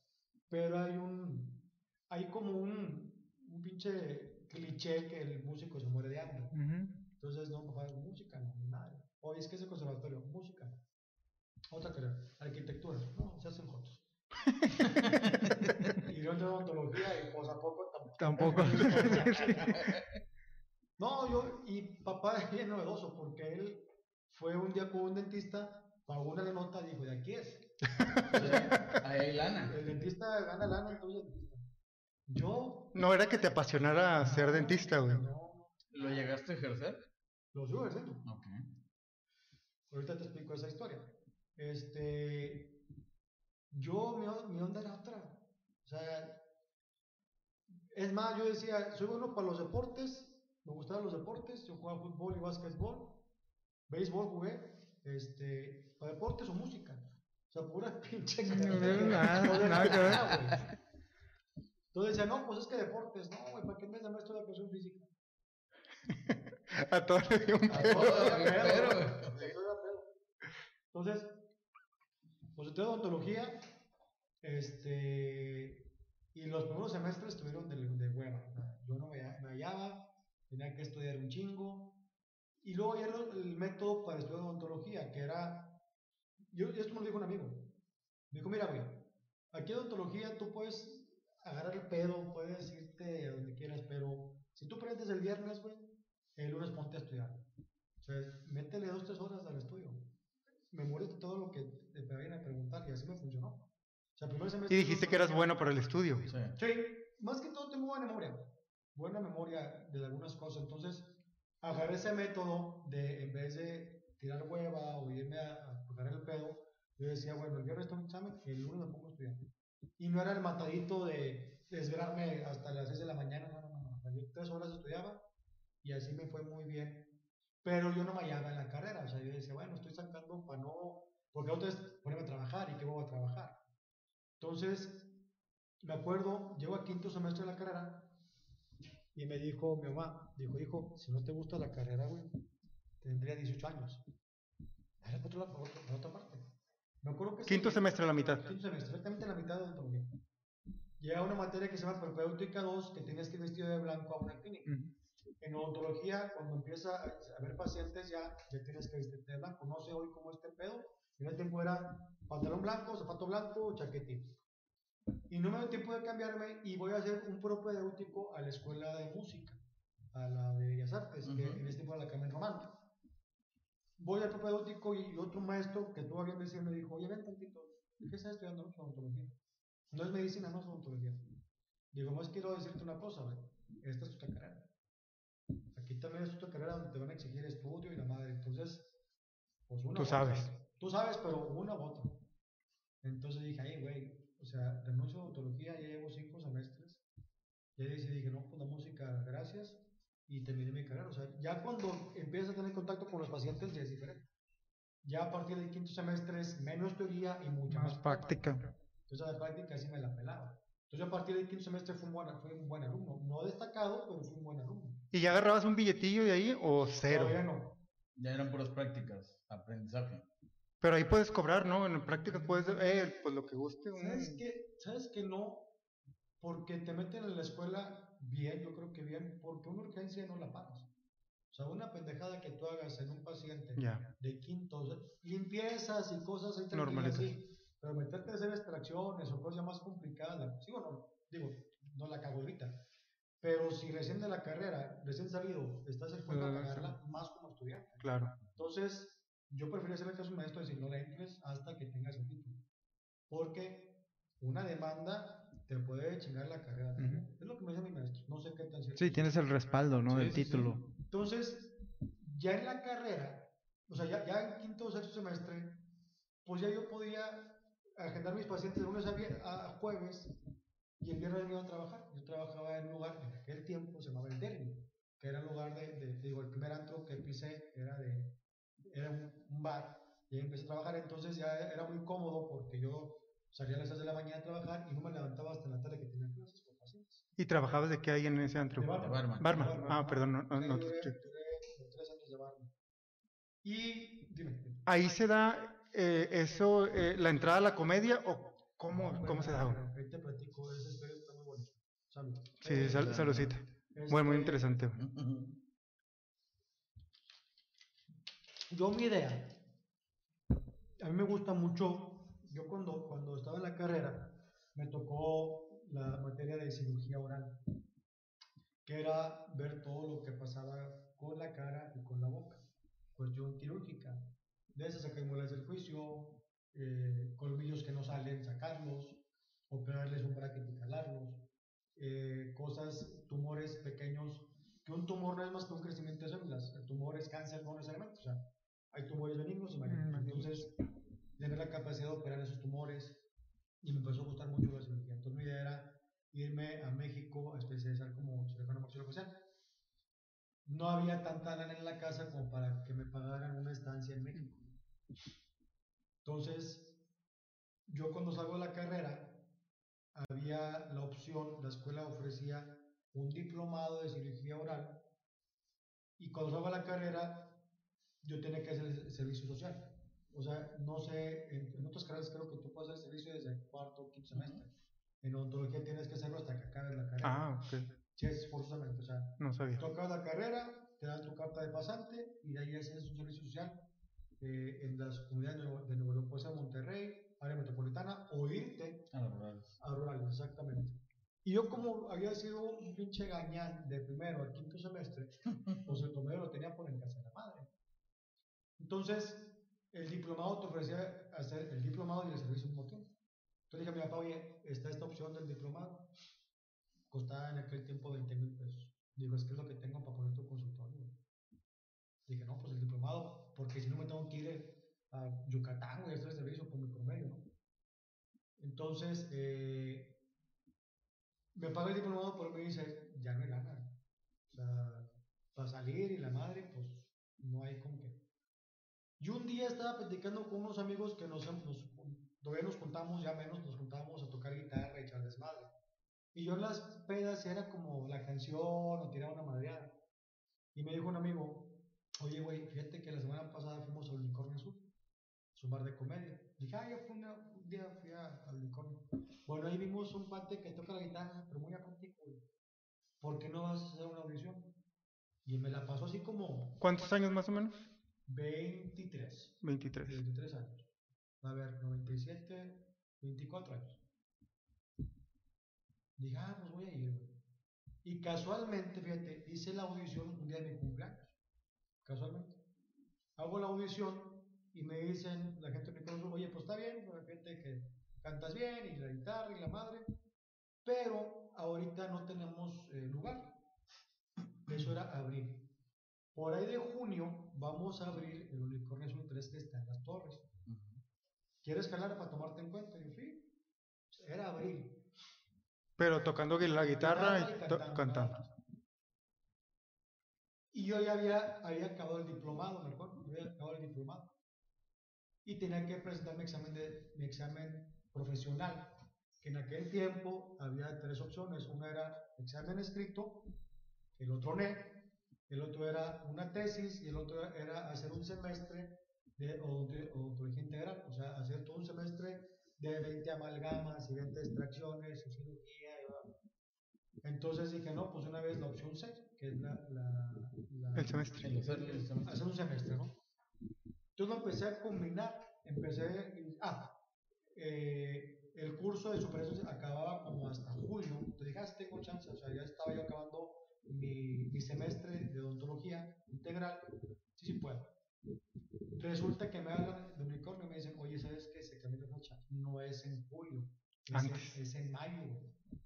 Pero hay un. Hay como un. Un pinche cliché que el músico se muere de hambre. Ujú. Entonces, no, papá, música, no, nada. Oye, es que es el conservatorio, música. Otra carrera, arquitectura. No, se hacen juntos. y yo tengo odontología y pues a poco Tampoco. No, yo, y papá es bien novedoso porque él fue un día con un dentista, pagó una nota y dijo, de aquí es. O sea, ahí hay lana. El dentista gana lana, entonces. Yo, No era que te apasionara ser dentista, güey. no, ¿Lo llegaste a ejercer? lo sigo ejerciendo. Ok. Ahorita te explico esa historia. Este, yo, mi, mi onda era otra. O sea, es más, yo decía, soy bueno para los deportes, me gustaban los deportes, yo jugaba fútbol y básquetbol, béisbol jugué, este, para deportes o música. O sea, pura pinche No, No, nada nada, güey. Entonces decía, no, pues es que deportes, no, güey, ¿para qué me da maestro de educación física? A todos le dio un A pedo. Entonces, pues estudié odontología, este, y los primeros semestres estuvieron de, de hueva. o sea, Yo no me, me hallaba, tenía que estudiar un chingo. Y luego ya lo- el método para estudiar odontología, que era, yo, esto me lo dijo un amigo. Me dijo, mira, güey, aquí en odontología tú puedes agarrar el pedo, puedes irte a donde quieras, pero si tú aprendes el viernes, güey, el lunes ponte a estudiar. O sea, métele dos, tres horas al estudio. Memoriza todo lo que te vayan a preguntar y así me funcionó. O sea, primer semestre Y dijiste que eras bueno para el estudio. Sí. Sí, más que todo tengo buena memoria. Buena memoria de algunas cosas. Entonces, agarré ese método de, en vez de tirar hueva o irme a, a tocar el pedo, yo decía, bueno, el viernes tengo un examen y el lunes me pongo a estudiar. Y no era el matadito de desvelarme hasta las 6 de la mañana, no, no, no. yo tres horas estudiaba y así me fue muy bien. Pero yo no me hallaba en la carrera. O sea, yo decía, bueno, estoy sacando para no. Porque otra es ponerme a trabajar y que voy a trabajar. Entonces, me acuerdo, llego a quinto semestre de la carrera y me dijo mi mamá, dijo, hijo, si no te gusta la carrera, güey, tendría 18 años. Otra parte. Me acuerdo que Quinto semestre a la mitad. Quinto semestre, exactamente la mitad de odontología. Llega una materia que se llama propedéutica 2, que tienes que ir vestido de blanco a una clínica. Ujú. En odontología, cuando empieza a haber pacientes, ya, ya tienes que vestirte de blanco. No sé hoy cómo este pedo. En el tiempo era pantalón blanco, zapato blanco, chaquetito. Y no me dio tiempo de cambiarme y voy a hacer un propedéutico a la escuela de música, a la de Bellas Artes, que Ujú. en este tiempo era la Carmen Román. Voy al propedéutico y, y otro maestro que tuvo bien decir me dijo, oye, ven tantito, ¿qué estás estudiando? No, odontología. No es medicina, no es odontología. Digo, más quiero decirte una cosa, güey. Esta es tu carrera. Aquí también es tu carrera donde te van a exigir estudio y la madre. Entonces, pues una Tú sabes. otra. Tú sabes, pero una u otra. Entonces dije, ay, güey, o sea, renuncio a odontología, ya llevo cinco semestres. Y ahí dije, no, pues la música, gracias. Y terminé mi carrera. O sea, ya cuando empiezas a tener contacto con los pacientes, ya es diferente. Ya a partir del quinto semestre es menos teoría y mucha Más más práctica. entonces a la práctica sí me la pelaba. Entonces a partir del quinto semestre fui un buen, fui un buen alumno. No destacado, pero fui un buen alumno. ¿Y ya agarrabas un billetillo de ahí o cero? Todavía no. Ya eran puras prácticas, aprendizaje. Pero ahí puedes cobrar, ¿no? En prácticas puedes, eh, pues lo que guste. un- ¿Sabes qué? ¿Sabes qué no? Porque te meten en la escuela bien, yo creo que bien, porque una urgencia no la pagas. O sea, una pendejada que tú hagas en un paciente Ya. de quinto, limpiezas y cosas ahí tranquilas, Normalitas. sí, pero meterte a hacer extracciones o cosas más complicadas, sí o no, digo, no la cago ahorita, pero si recién de la carrera, recién salido, estás expuesto a sí. pagarla más como estudiante. Claro. Entonces, yo prefiero hacerle caso a un maestro y decir, no le entres hasta que tengas el título. Porque una demanda te puede chingar la carrera. también. Es lo que me dice mi maestro. No sé qué tan cierto. Sí, tienes el respaldo, ¿no? Sí, Del sí, sí. título. Entonces, ya en la carrera, o sea, ya, ya en quinto o sexto semestre, pues ya yo podía agendar mis pacientes de lunes a, a jueves y el viernes me iba a trabajar. Yo trabajaba en un lugar, en aquel tiempo se llamaba El Derby, que era el lugar de, de- digo, el primer antro que pisé era, de, era un, un bar. Y ahí empecé a trabajar, entonces ya era muy cómodo porque yo salía a las 6 de la mañana a trabajar y no me levantaba hasta la tarde que tenía clases con pacientes. ¿Y trabajabas de qué hay en ese antro? De De barman. barman. Barman. De Ah, perdón, no, no, no, duré- duré tres años de barman. Y dime. Ahí se da eh, eso, eh, la entrada a la comedia o cómo, No, cómo se da. bueno, Ahí te platico, esa historia está muy buena. Salud. Sí, sal- saludcita. Bueno, muy Este, interesante. Yo mi idea, a mí me gusta mucho, yo cuando, cuando estaba en la carrera, me tocó la materia de cirugía oral, que era ver todo lo que pasaba con la cara y con la boca, cuestión quirúrgica. De esas sacar muelas del juicio, eh, colmillos que no salen, sacarlos, operarles un bracket y calarlos, eh, cosas, tumores pequeños, que un tumor no es más que un crecimiento de células, el tumor es cáncer no necesariamente, o sea, hay tumores benignos y malignos, Mm, entonces tener la capacidad de operar esos tumores, y me empezó a gustar mucho la cirugía. Entonces mi idea era irme a México a especializar como cirujano maxilofacial. No había tanta lana en la casa como para que me pagaran una estancia en México. Entonces, yo cuando salgo de la carrera, había la opción, la escuela ofrecía un diplomado de cirugía oral y cuando salgo de la carrera, yo tenía que hacer el servicio social. O sea, no sé, en, en otras carreras creo que tú puedes hacer servicio desde el cuarto o quinto semestre. En odontología tienes que hacerlo hasta que acabes la carrera. Ah, ok. Sí, es forzosamente. O sea, No sabía. tú acabas la carrera, te dan tu carta de pasante y de ahí haces un servicio social eh, en las comunidades de Nuevo, de Nuevo León, puede ser Monterrey, área metropolitana, o irte A los rurales. a rurales, exactamente. Y yo como había sido un pinche gañán de primero al quinto semestre, pues el promedio lo tenía por en casa de la madre. Entonces, el diplomado te ofrecía hacer el diplomado y el servicio mismo tiempo. Entonces dije a mi papá, oye, está esta opción del diplomado. Costaba en aquel tiempo 20 mil pesos. Digo, es que es lo que tengo para poner tu consultorio. güey". Dije, no, pues el diplomado, porque si no me tengo que ir a Yucatán, güey, a hacer el servicio por mi promedio, ¿no? Entonces, eh, me paga el diplomado, pero me dice, ya no hay lana. O sea, para salir y la madre, pues no hay con. Y un día estaba platicando con unos amigos que nos, nos todavía nos juntamos, ya menos, nos juntábamos a tocar guitarra y echar desmadre. Y yo en las pedas era como la canción o tiraba una madreada. Y me dijo un amigo, oye, güey, fíjate que la semana pasada fuimos al Unicornio Azul, es un bar de comedia. Dije, ah, ya fui un día fui al Unicornio. Bueno, ahí vimos un pate que toca la guitarra, pero muy apático, güey. ¿Por qué no vas a hacer una audición? Y me la pasó así como ¿Cuántos años más o menos? 23. 23. 23 años. A ver, 97, 24 años. Dije, ah, pues voy a ir, güey. Y casualmente, fíjate, hice la audición un día de mi cumpleaños. Casualmente. Hago la audición y me dicen, la gente me conoce, oye, pues está bien, pues, fíjate que cantas bien y la guitarra y la madre, pero ahorita no tenemos eh, lugar. Eso era abril. Por ahí de junio vamos a abrir el Unicornio Azul 3 que está en las torres. ¿Quieres jalar para tomarte en cuenta? Y sí. Era abril. Pero tocando la guitarra y cantando. Y yo ya había, había acabado el diplomado, me acuerdo. Yo había acabado el diplomado. Y tenía que presentar mi examen, de, mi examen profesional. Que en aquel tiempo había tres opciones. Una era examen escrito, el otro NE, el otro era una tesis y el otro era hacer un semestre de odonto- odontología integral. O sea, hacer todo un semestre de 20 amalgamas y 20 extracciones y cirugía. y. Entonces dije, no, pues una vez la opción C, que es la... la- la- El semestre. El semestre. hacer un semestre, ¿no? Entonces lo empecé a combinar, empecé, ah, eh, el curso de superación acababa como hasta julio, entonces dije, ah, tengo chance, o sea, ya estaba yo acabando mi, mi semestre de odontología integral, sí, sí puedo. Resulta que me hablan de unicornio y me dicen, oye, ¿sabes qué? Se cambió la fecha, no es en julio, es, Antes. en, es en mayo.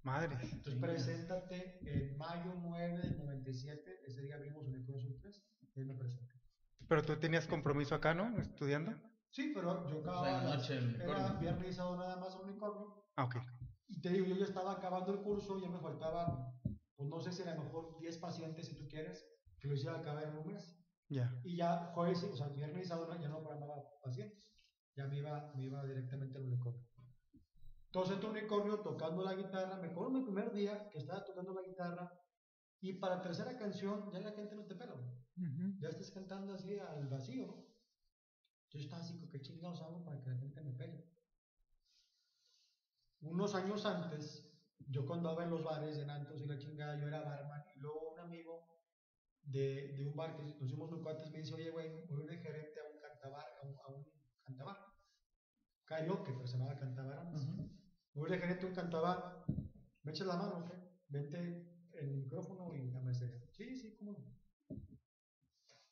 Madre. Entonces Chingas. preséntate en mayo 9 del 97, ese día abrimos Unicornio Azul 3, y me presenté. Pero tú tenías compromiso acá, ¿no? Estudiando. Sí, pero yo O sea, acababa, la las- noche el era unicornio. viernes y sábado nada más unicornio. Ah, ok. Y te digo, yo ya estaba acabando el curso, ya me faltaban, pues no sé si a lo mejor 10 pacientes, si tú quieres, que lo hiciera acabar en un mes. Ya. Y ya jueves, o sea, viernes y sábado ya no programaba pacientes, ya me iba, me iba directamente al unicornio. Entonces, este unicornio tocando la guitarra, me acuerdo mi primer día que estaba tocando la guitarra, y para la tercera canción ya la gente no te pela, güey. Ujú. ya estás cantando así al vacío, ¿no? Yo estaba así, ¿qué chingados hago para que la gente me pele? Unos años antes, yo cuando andaba en los bares en Antos y la chingada, yo era barman, y luego un amigo de, de un bar que nos hicimos muy cuates me dice, oye, güey, voy a ir de gerente a un cantabar, a un, a un cantabar. Karaoke, pero se llamaba cantabar antes. Ujú. Voy de gerente a un cantabar, me echas la mano, ¿ok? Vente el micrófono y la mesera. Sí, sí, cómo no.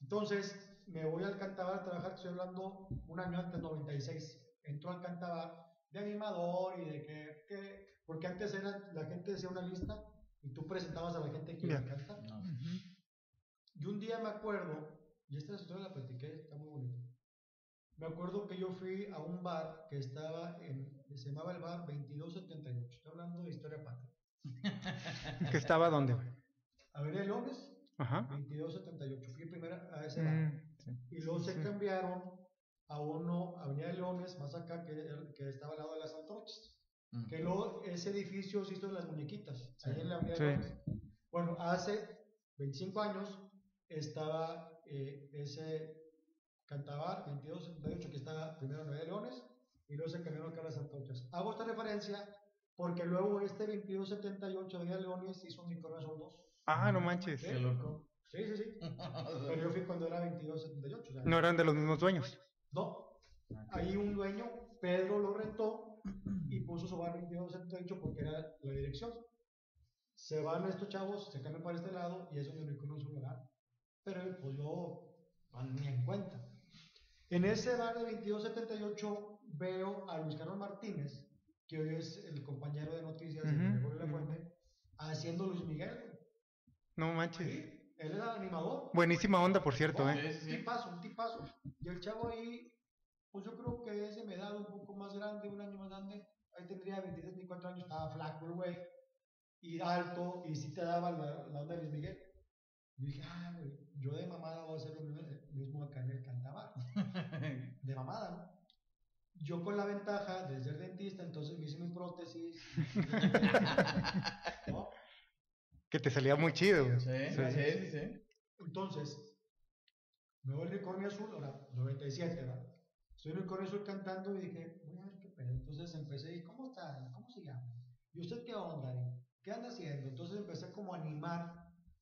Entonces, me voy al Cantabar a trabajar, estoy hablando un año antes, 96. Entro al Cantabar de animador y de que, que- porque antes era, la gente decía una lista y tú presentabas a la gente que iba a cantar. No. Y un día me acuerdo, y esta historia la platiqué, está muy bonita. Me acuerdo que yo fui a un bar que estaba en, se llamaba el bar 2278. Estoy hablando de historia patria. ¿Que estaba dónde? Avenida Leones, Ajá. 2278. Fui primero a ese bar. Mm, sí. Y luego se cambiaron a uno, Avenida de Leones, más acá, que, que estaba al lado de las antorchas. Mm. Que luego ese edificio se hizo de las muñequitas, Sí. ahí en la Sí. Bueno, hace 25 años estaba eh, ese cantabar 2278 que estaba primero en Avenida de Leones y luego se cambiaron acá a las antorchas. Hago esta referencia porque luego este 2278 Avenida de Leones hizo un Azul 2. Ah, no manches. Qué loco. Sí, sí, sí. Pero yo fui cuando era 2278. o sea, No eran de los mismos dueños. no, ahí un dueño, Pedro lo rentó puso su bar 2278 porque era la dirección. Se van estos chavos, se cambian para este lado y es donde Unicornio su lugar. Pero pues yo pues, ni en cuenta. En ese bar de 2278 veo a Luis Carlos Martínez, que hoy es el compañero de noticias de Ujú, Gregorio La. Fuente, haciendo Luis Miguel. No manches. Sí, él era animador. Buenísima onda, por cierto, Oh, ¿eh? Un tipazo, un tipazo. Y el chavo ahí, pues yo creo que es de mi edad un poco más grande, un año más grande. Ahí tendría 23, 24 años, estaba flaco el güey. Y alto, y sí te daba la, la onda de Luis Miguel. Y dije, ah, güey, yo de mamada voy a hacer lo mismo- en el cantabar. De mamada, ¿no? Yo con la ventaja de ser dentista, entonces me hice mi prótesis. ¿no? Que te salía muy chido. güey. Sí, sí, sí, sí. Entonces, me voy al unicornio azul, ahora 97, ¿verdad? Estoy en el unicornio azul cantando y dije, voy a qué pedo. Entonces empecé, ¿y cómo está? ¿Cómo se llama? ¿Y usted qué onda? ¿Qué anda haciendo? Entonces empecé como a animar,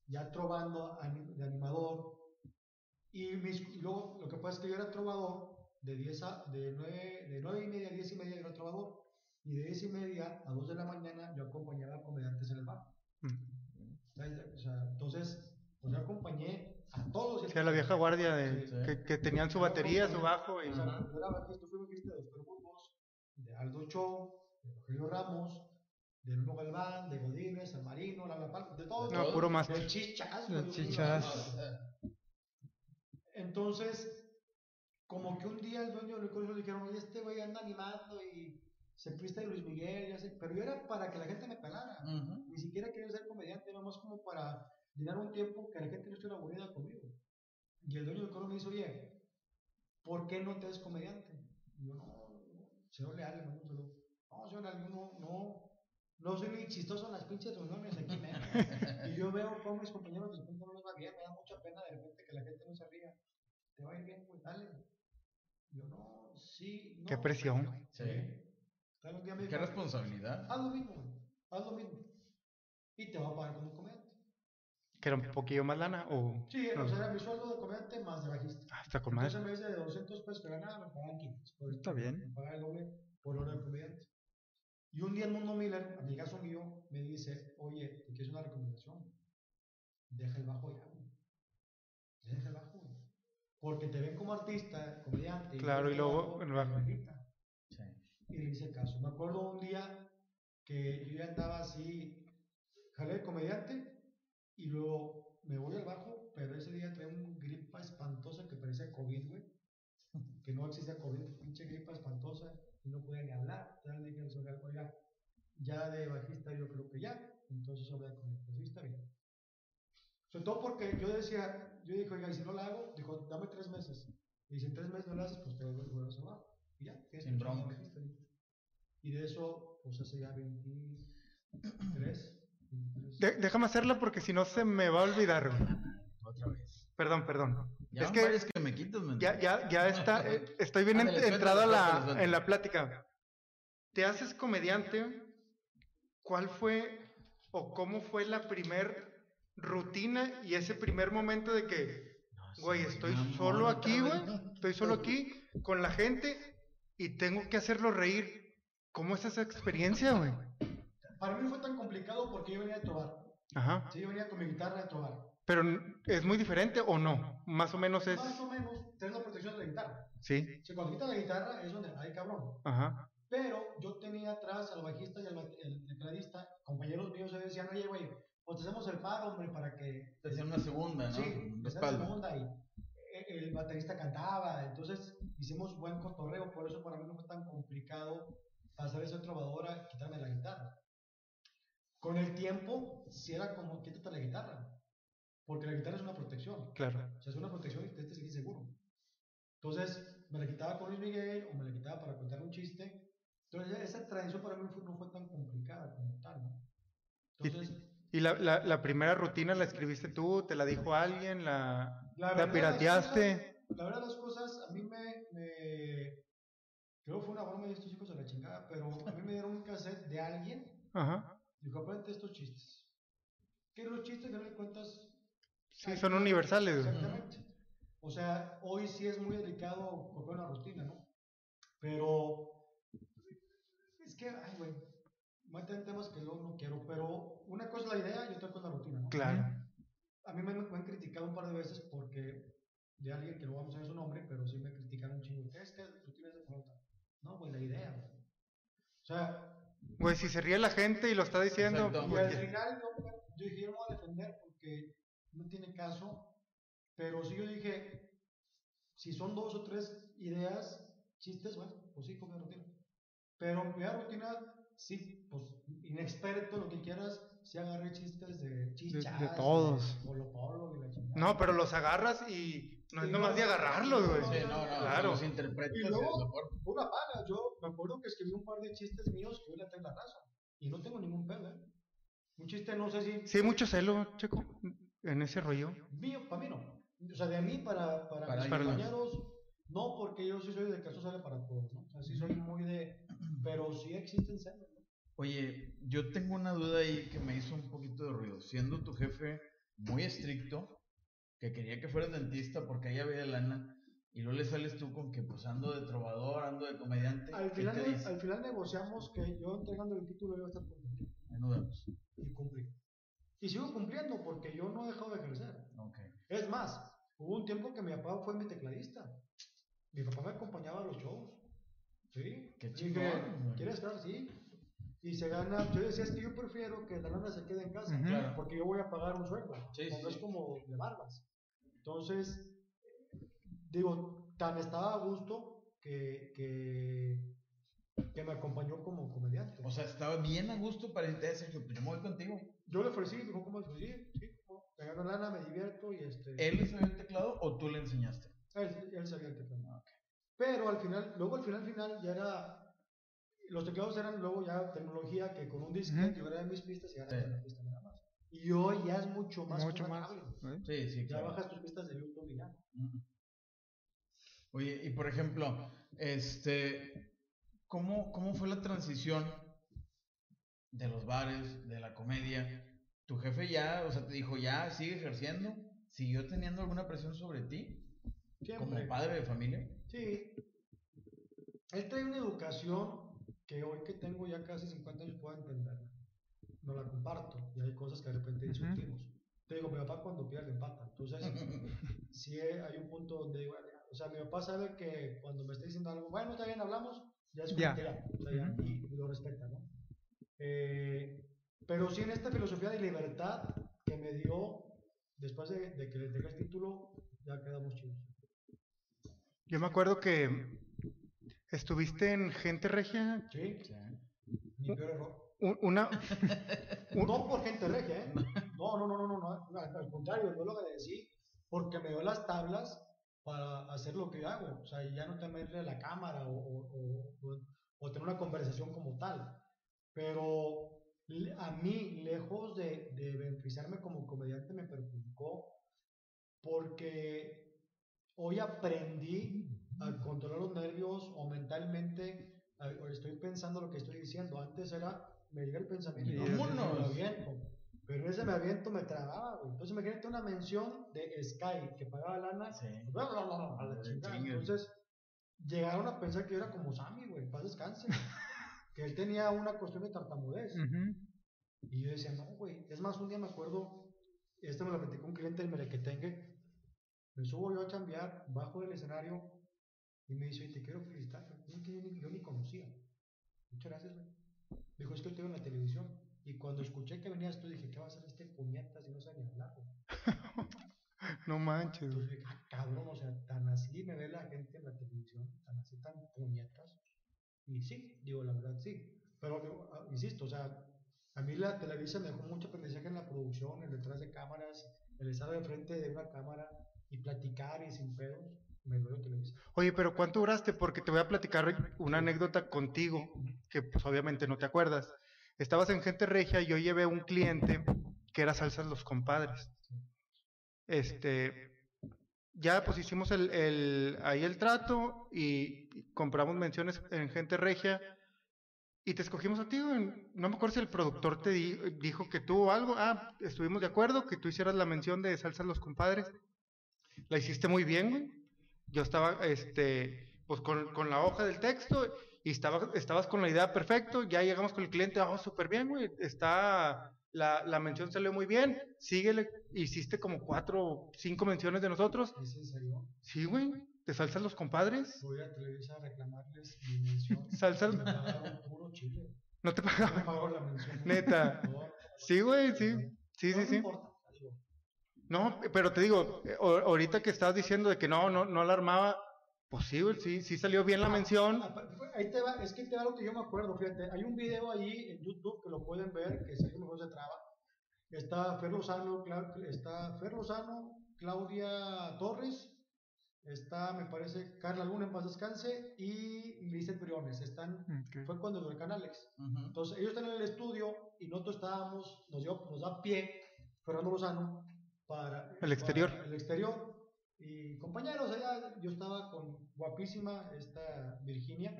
ya trovando de animador. Y, mis- luego lo que pasa es que yo era trovador de 10 a, de 9, de 9 y media a 10 y media era trovador. Y de 10 y media a 2 de la mañana yo acompañaba a comediantes en el bar. O sea, entonces, pues yo acompañé a todos. Sí, a la vieja guardia de, Sí. que, que tenían su batería, su bajo y... O sea, yo era bajista, fui bajista de Oscar Burgos, de Aldo Cho, de Rogelio Ramos, de Nuno Galván, de Godínez, San Marino, La La Palma, de todos. No, puro máster. De chichas. De chichas. Entonces, como que un día el dueño del colegio le dijeron, oye, este güey anda animando y se presta de Luis Miguel, ya sé. Pero yo era para que la gente me pelara. Ni siquiera quería ser comediante, nada más como para llenar un tiempo que la gente no estuviera aburrida conmigo. Y el dueño del coro me dice, oye, ¿por qué no te haces comediante? Y yo, no, señor Leal, le mando un saludo. No, señor Leal, no, no, no soy ni chistoso en las pinches reuniones aquí, men". Y yo veo cómo mis compañeros de repente no les va bien, me da mucha pena de repente que la gente no se ría. Te va a ir bien, pues dale. Yo, no, sí, no. Qué presión. Sí. Qué responsabilidad. haz lo mismo, güey, haz lo mismo. Y te va a pagar como comediante. Que era un poquillo más lana o... Sí, no. o sea, era mi sueldo de comediante más de bajista. Ah, está con. Entonces, en vez de 200 pesos que ganaba, me pagaban 500. Por- Está bien. Me pagaban el doble por hora de comediante. Y un día el Mundo Miller, amigazo mío, me dice, oye, te quiero una recomendación. Deja el bajo ya, güey. Deja el bajo, güey. Porque te ven como artista, comediante. Claro, y deja luego el bajo. bajita. Sí. Y le hice caso. Me acuerdo un día que yo ya andaba así, jalé de comediante y luego me voy al bajo, pero ese día traía un gripa espantosa que parecía COVID, güey. Que no existía COVID, pinche gripa espantosa y no podía ni hablar. Ya le dije al señor, oiga, ya de bajista yo creo que ya. Entonces hablé con él, pues sí está bien. Sobre todo porque yo decía, yo dije, oiga, y si no la hago, dijo, dame tres meses. Y si en tres meses no la haces, pues te vuelves a bajo. Y ya, tienes Sin bronca. Y de eso, pues hace ya 23. 23. De- déjame hacerla porque si no se me va a olvidar. Otra vez. Perdón, perdón. Ya es que que me men. ya, ya, ya está, eh, estoy bien Ándale, entrado a la, en la plática. ¿Te haces comediante? ¿Cuál fue o cómo fue la primer rutina y ese primer momento de que, güey, estoy solo aquí, güey, estoy solo aquí con la gente y tengo que hacerlo reír? ¿Cómo es esa experiencia, güey? Para mí fue tan complicado porque yo venía a trobar. Ajá. Sí, yo venía con mi guitarra a trobar. Pero es muy diferente o no? Más o menos es. Más o menos, tienes la protección de la guitarra. Sí. Si cuando quitas la guitarra es donde, ay cabrón. Ajá. Pero yo tenía atrás al bajista y al tecladista, compañeros míos, se decían, oye, güey, pues te hacemos el paro, hombre, para que... Te hacían una segunda, ¿no? Sí, De que sea espalda. segunda y eh, el baterista cantaba, entonces hicimos buen cotorreo, por eso para mí no fue tan complicado pasar de ser trovador a quitarme la guitarra. Con el tiempo, si era como, quítate la guitarra. Porque la guitarra es una protección. Claro. O sea, es una protección y te sientes seguro. Entonces, me la quitaba con Luis Miguel o me la quitaba para contar un chiste. Entonces, esa tradición para mí fue- no fue tan complicada como tal, ¿no? Entonces, ¿Y la, la, la primera rutina la escribiste tú? ¿Te la dijo alguien? ¿La, la, la pirateaste? cosas- la verdad, las cosas a mí me, me. Creo que fue una broma de estos hijos a la chingada, pero a mí me dieron un cassette de alguien. Ajá. Dijo, aprende estos chistes. Que los chistes, que no le cuentas. Sí, son universales. güey. Exactamente. O sea, hoy sí es muy delicado copiar una rutina, ¿no? Pero es que, ay, güey, voy a tener temas que luego no quiero, pero una cosa es la idea y otra cosa es la rutina, ¿no? Claro. A mí me, me han criticado un par de veces porque de alguien que no vamos a ver su nombre, pero sí me criticaron un chingo. ¿Qué es que rutina es de flauta? No, pues la idea, güey. O sea, Güey, si se ríe la gente y lo está diciendo, Exacto. y pues, al final yo, yo dije, yo no voy a defender porque no tiene caso, pero sí yo dije, si son dos o tres ideas, chistes, bueno, pues sí, copia rutina. Pero mi rutina, sí, pues inexperto, lo que quieras, sí agarré chistes de chichas, de todos. Polo Polo y la chingada. No, pero los agarras y no es nomás no, de agarrarlos, güey. Sí, no, no, Claro. los interpretas Y luego- de una paga, yo me acuerdo que escribí un par de chistes míos que hoy la tengo en la raza. Y no tengo ningún pedo, ¿eh? Un chiste, no sé si Sí, hay mucho celo, Checo, en ese rollo. Mío, para mí no. O sea, de mí para, para, Para mis compañeros, no, porque yo sí soy de que esto sale para todos, ¿no? O sea, sí soy muy de. Pero sí existen celos, ¿no? Oye, yo tengo una duda ahí que me hizo un poquito de ruido. Siendo tu jefe muy estricto, que quería que fueras dentista porque ahí había lana, y luego le sales tú con que pues ando de trovador, ando de comediante. Al ¿qué final, al final negociamos que yo entregando el título iba a estar contento. Ahí nos vemos. Y cumplí. Y sigo cumpliendo porque yo no he dejado de ejercer. Ok. Es más, hubo un tiempo que mi papá fue mi tecladista. Mi papá me acompañaba a los shows. ¿Sí? Qué chingón. ¿Quieres estar? Sí. Y se gana. Yo decía, es que yo prefiero que la lana se quede en casa. Claro. Porque yo voy a pagar un sueldo. Sí, no sí, es como de barbas. Entonces, digo, tan estaba a gusto que, que, que me acompañó como comediante. O sea, estaba bien a gusto para irte a pues yo me voy contigo. yo le ofrecí, dijo, ¿cómo? Pues, sí, sí, ¿cómo? me gano lana, me divierto y este. ¿Él le sabía el teclado o tú le enseñaste? Él, él sabía el teclado. Ah. Pero al final, luego al final, final ya era. Los teclados eran luego ya tecnología que con un disquete yo grabé mis pistas y ahora Sí. ya la pista nada más. Y hoy ya es mucho más. Mucho más. ¿eh? Sí, sí, Ya claro. bajas tus pistas de YouTube y ya. Oye, y por ejemplo, este, ¿cómo, ¿cómo fue la transición de los bares, de la comedia? ¿Tu jefe ya, o sea, te dijo, ya sigue ejerciendo? ¿Siguió teniendo alguna presión sobre ti como Siempre. padre de familia? Sí. Él trae una educación que hoy que tengo ya casi 50 años puedo entenderla. No la comparto y hay cosas que de repente discutimos. Te digo, mi papá cuando pierde empata. Entonces, sí hay un punto donde digo, "Ah, o sea, mi papá sabe que cuando me está diciendo algo, bueno, está bien, hablamos, ya es que ya, o sea, ya, y, y lo respeta, ¿no? Eh, pero sí en esta filosofía de libertad que me dio después de, de que le entregué el título, ya quedamos chidos. Yo me acuerdo que estuviste en Gente Regia. Sí, mi peor error. Una, Un- No por gente regia, ¿eh? No, no, no, no, no, no, no, al contrario, yo lo agradecí porque me dio las tablas para hacer lo que yo hago, o sea, ya no temerle a la cámara o, o- o- o- o tener una conversación como tal. Pero a mí, lejos de, de beneficiarme como comediante, me perjudicó porque hoy aprendí a controlar los nervios o mentalmente a- estoy pensando lo que estoy diciendo. Antes era, me llega el pensamiento y Y vámonos. me aviento. Pero ese me aviento me trababa, güey. Entonces imagínate una mención de Sky que pagaba lana. Sí. bla, bla, bla, a la chingada. Entonces llegaron a pensar que yo era como Sammy, güey, paz descanse. que él tenía una cuestión de tartamudez. Y yo decía, no, güey. Es más, un día me acuerdo, este me lo platicó un cliente del Merequetengue. Me subo yo a cambiar, bajo del escenario y me dice, "Oye, te quiero felicitar. Yo, ni, yo ni conocía. Muchas gracias, güey. Dijo, es que te veo en la televisión. Y cuando escuché que venías tú, dije, ¿qué va a hacer este puñetas y no sabe ni hablar? No manches. Entonces dije, ah, cabrón, o sea, tan así me ve la gente en la televisión, tan así, tan puñetas. Y sí, digo, la verdad sí. Pero, digo, ah, insisto, o sea, a mí la Televisa me dejó mucho aprendizaje en la producción, en detrás de cámaras, el estar de frente de una cámara y platicar y sin pedos. Me dio Televisa. Oye, pero ¿cuánto duraste? Porque te voy a platicar una anécdota contigo, que pues obviamente no te acuerdas. Estabas en Gente Regia y yo llevé un cliente que era Salsas Los Compadres. Este, ya pues hicimos el, el, ahí el trato y compramos menciones en Gente Regia y te escogimos a ti. No me acuerdo si el productor te di- dijo que tú algo. Ah, estuvimos de acuerdo que tú hicieras la mención de Salsas Los Compadres. La hiciste muy bien, güey. Yo estaba, este, pues con la hoja del texto y estaba, estabas con la idea perfecto. Ya llegamos con el cliente, vamos súper bien, güey. Está, la, la mención salió muy bien. Síguele, hiciste como cuatro, cinco menciones de nosotros. ¿Es en serio? Sí, güey. ¿Te salsas los compadres? Voy a Televisa a reclamarles mi mención. Salsas, Me pagaron puro chile. no te No me pagaban. pagaron la mención. Neta. No, Sí, güey, sí. Sí, no sí, sí. No, pero te digo, eh, o- ahorita que estás diciendo de que no, no, no la armaba, pues sí, sí, sí salió bien la mención. Ah, pa- Ahí te va, es que te va lo que yo me acuerdo, fíjate, hay un video ahí en YouTube que lo pueden ver, que Sergio Mejor se traba. Está Fer Lozano, está Fer Lozano, Claudia Torres, está, me parece, Carla Luna en paz descanse y Lizeth Briones. Están, fue cuando el huracán Alex. Entonces, ellos están en el estudio y nosotros estábamos, nos, dio, nos da pie Fernando Lozano para El exterior. para el exterior. Y compañeros, allá yo estaba con guapísima esta Virginia,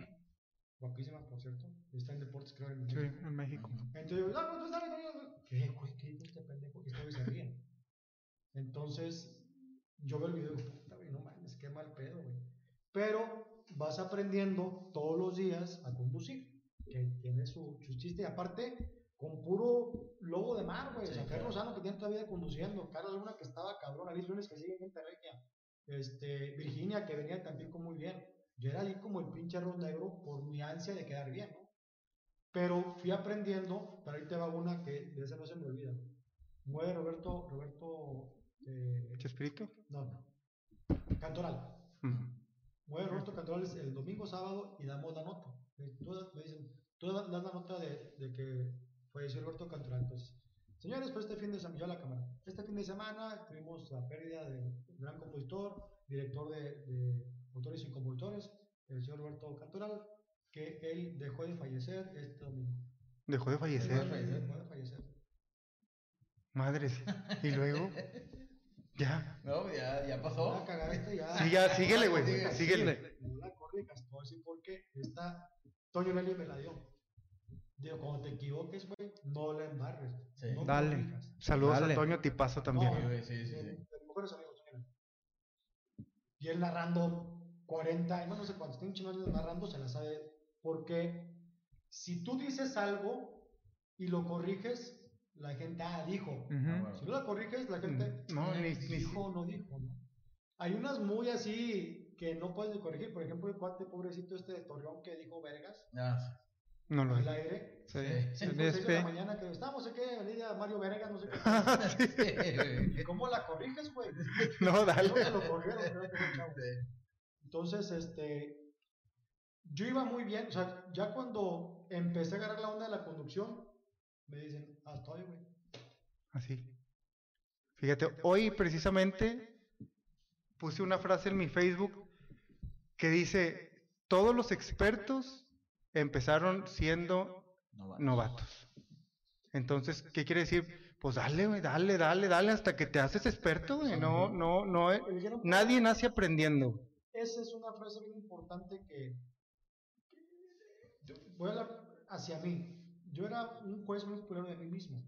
guapísima por cierto, está en deportes creo en Sí, México. en México. Entonces yo, no, no, no, no, no. ¿Qué, güey? ¿Qué este pendejo? Y este se ríe. Entonces, yo veo el video y digo, puta, güey, no mames, qué mal pedo, güey. Pero vas aprendiendo todos los días a conducir, que tiene su, su chiste. Y aparte, con puro lobo de mar, güey. Sí, o sea, Fer claro. Lozano que tiene toda la vida conduciendo, Carla Luna que estaba cabrón, Alice Lunes que sigue en gente regia, este, Virginia que venía también con muy bien. Yo era ahí como el pinche arroz negro por mi ansia de quedar bien, ¿no? Pero fui aprendiendo, pero ahí te va una que de esa no se me olvida. Mueve Roberto, Roberto, eh, ¿Chespirito? no, no, Cantoral. Mueve Roberto Cantoral el domingo, sábado y damos la nota. Tú me dicen, tú das la nota de, de que falleció Roberto Cantoral. Entonces, señores, pues este fin de semana, yo a la cámara, este fin de semana tuvimos la pérdida de un gran compositor, director de, de autores y compositores, el señor Roberto Cantoral, que él dejó de fallecer este domingo. Dejó de fallecer. fallecer. Dejó de fallecer. Madres. Y luego, ya. No, ya, ya pasó. cagaste ya. Sí, ya, síguele, güey. Síguele. No la corrijas, te voy a decir por qué. Esta Toño Nelly me la dio. Digo, cuando te equivoques, güey, no la embarres. Sí. No Dale. Saludos Dale. a Toño Tipazo también. Sí, güey, sí, sí, De- sí. de mis mejores amigos, Toño Nelly. Y él narrando 40 años, no sé cuántos, tiene un chingo años narrando, se la sabe. Porque si tú dices algo y lo corriges, la gente, ah, dijo. Ujú. Si no la corriges, la gente no, ni- ni- dijo o no dijo, ¿no? Hay unas muy así que no puedes corregir. Por ejemplo, el cuate pobrecito este de Torreón que dijo Vergas Ah, No lo es. aire. Sí. sí. Cinco, seis de la mañana que estamos, no sé qué, Avenida Mario Vergas, no sé qué. Sí, güey. ¿Y ¿Cómo la corriges, güey? No, dale. No lo corrieron, el. Entonces, este, yo iba muy bien, o sea, ya cuando empecé a agarrar la onda de la conducción, me dicen, ah, estoy, güey. Así. Fíjate, hoy precisamente puse una frase en mi Facebook que dice, todos los expertos empezaron siendo No va. novatos. Entonces, ¿qué quiere decir? Pues dale, güey, dale, dale, dale hasta que te haces experto, güey. No, no, no, eh, nadie nace aprendiendo. Esa es una frase bien importante que, que- voy a hablar hacia mí. Yo era un juez muy culero de mí mismo.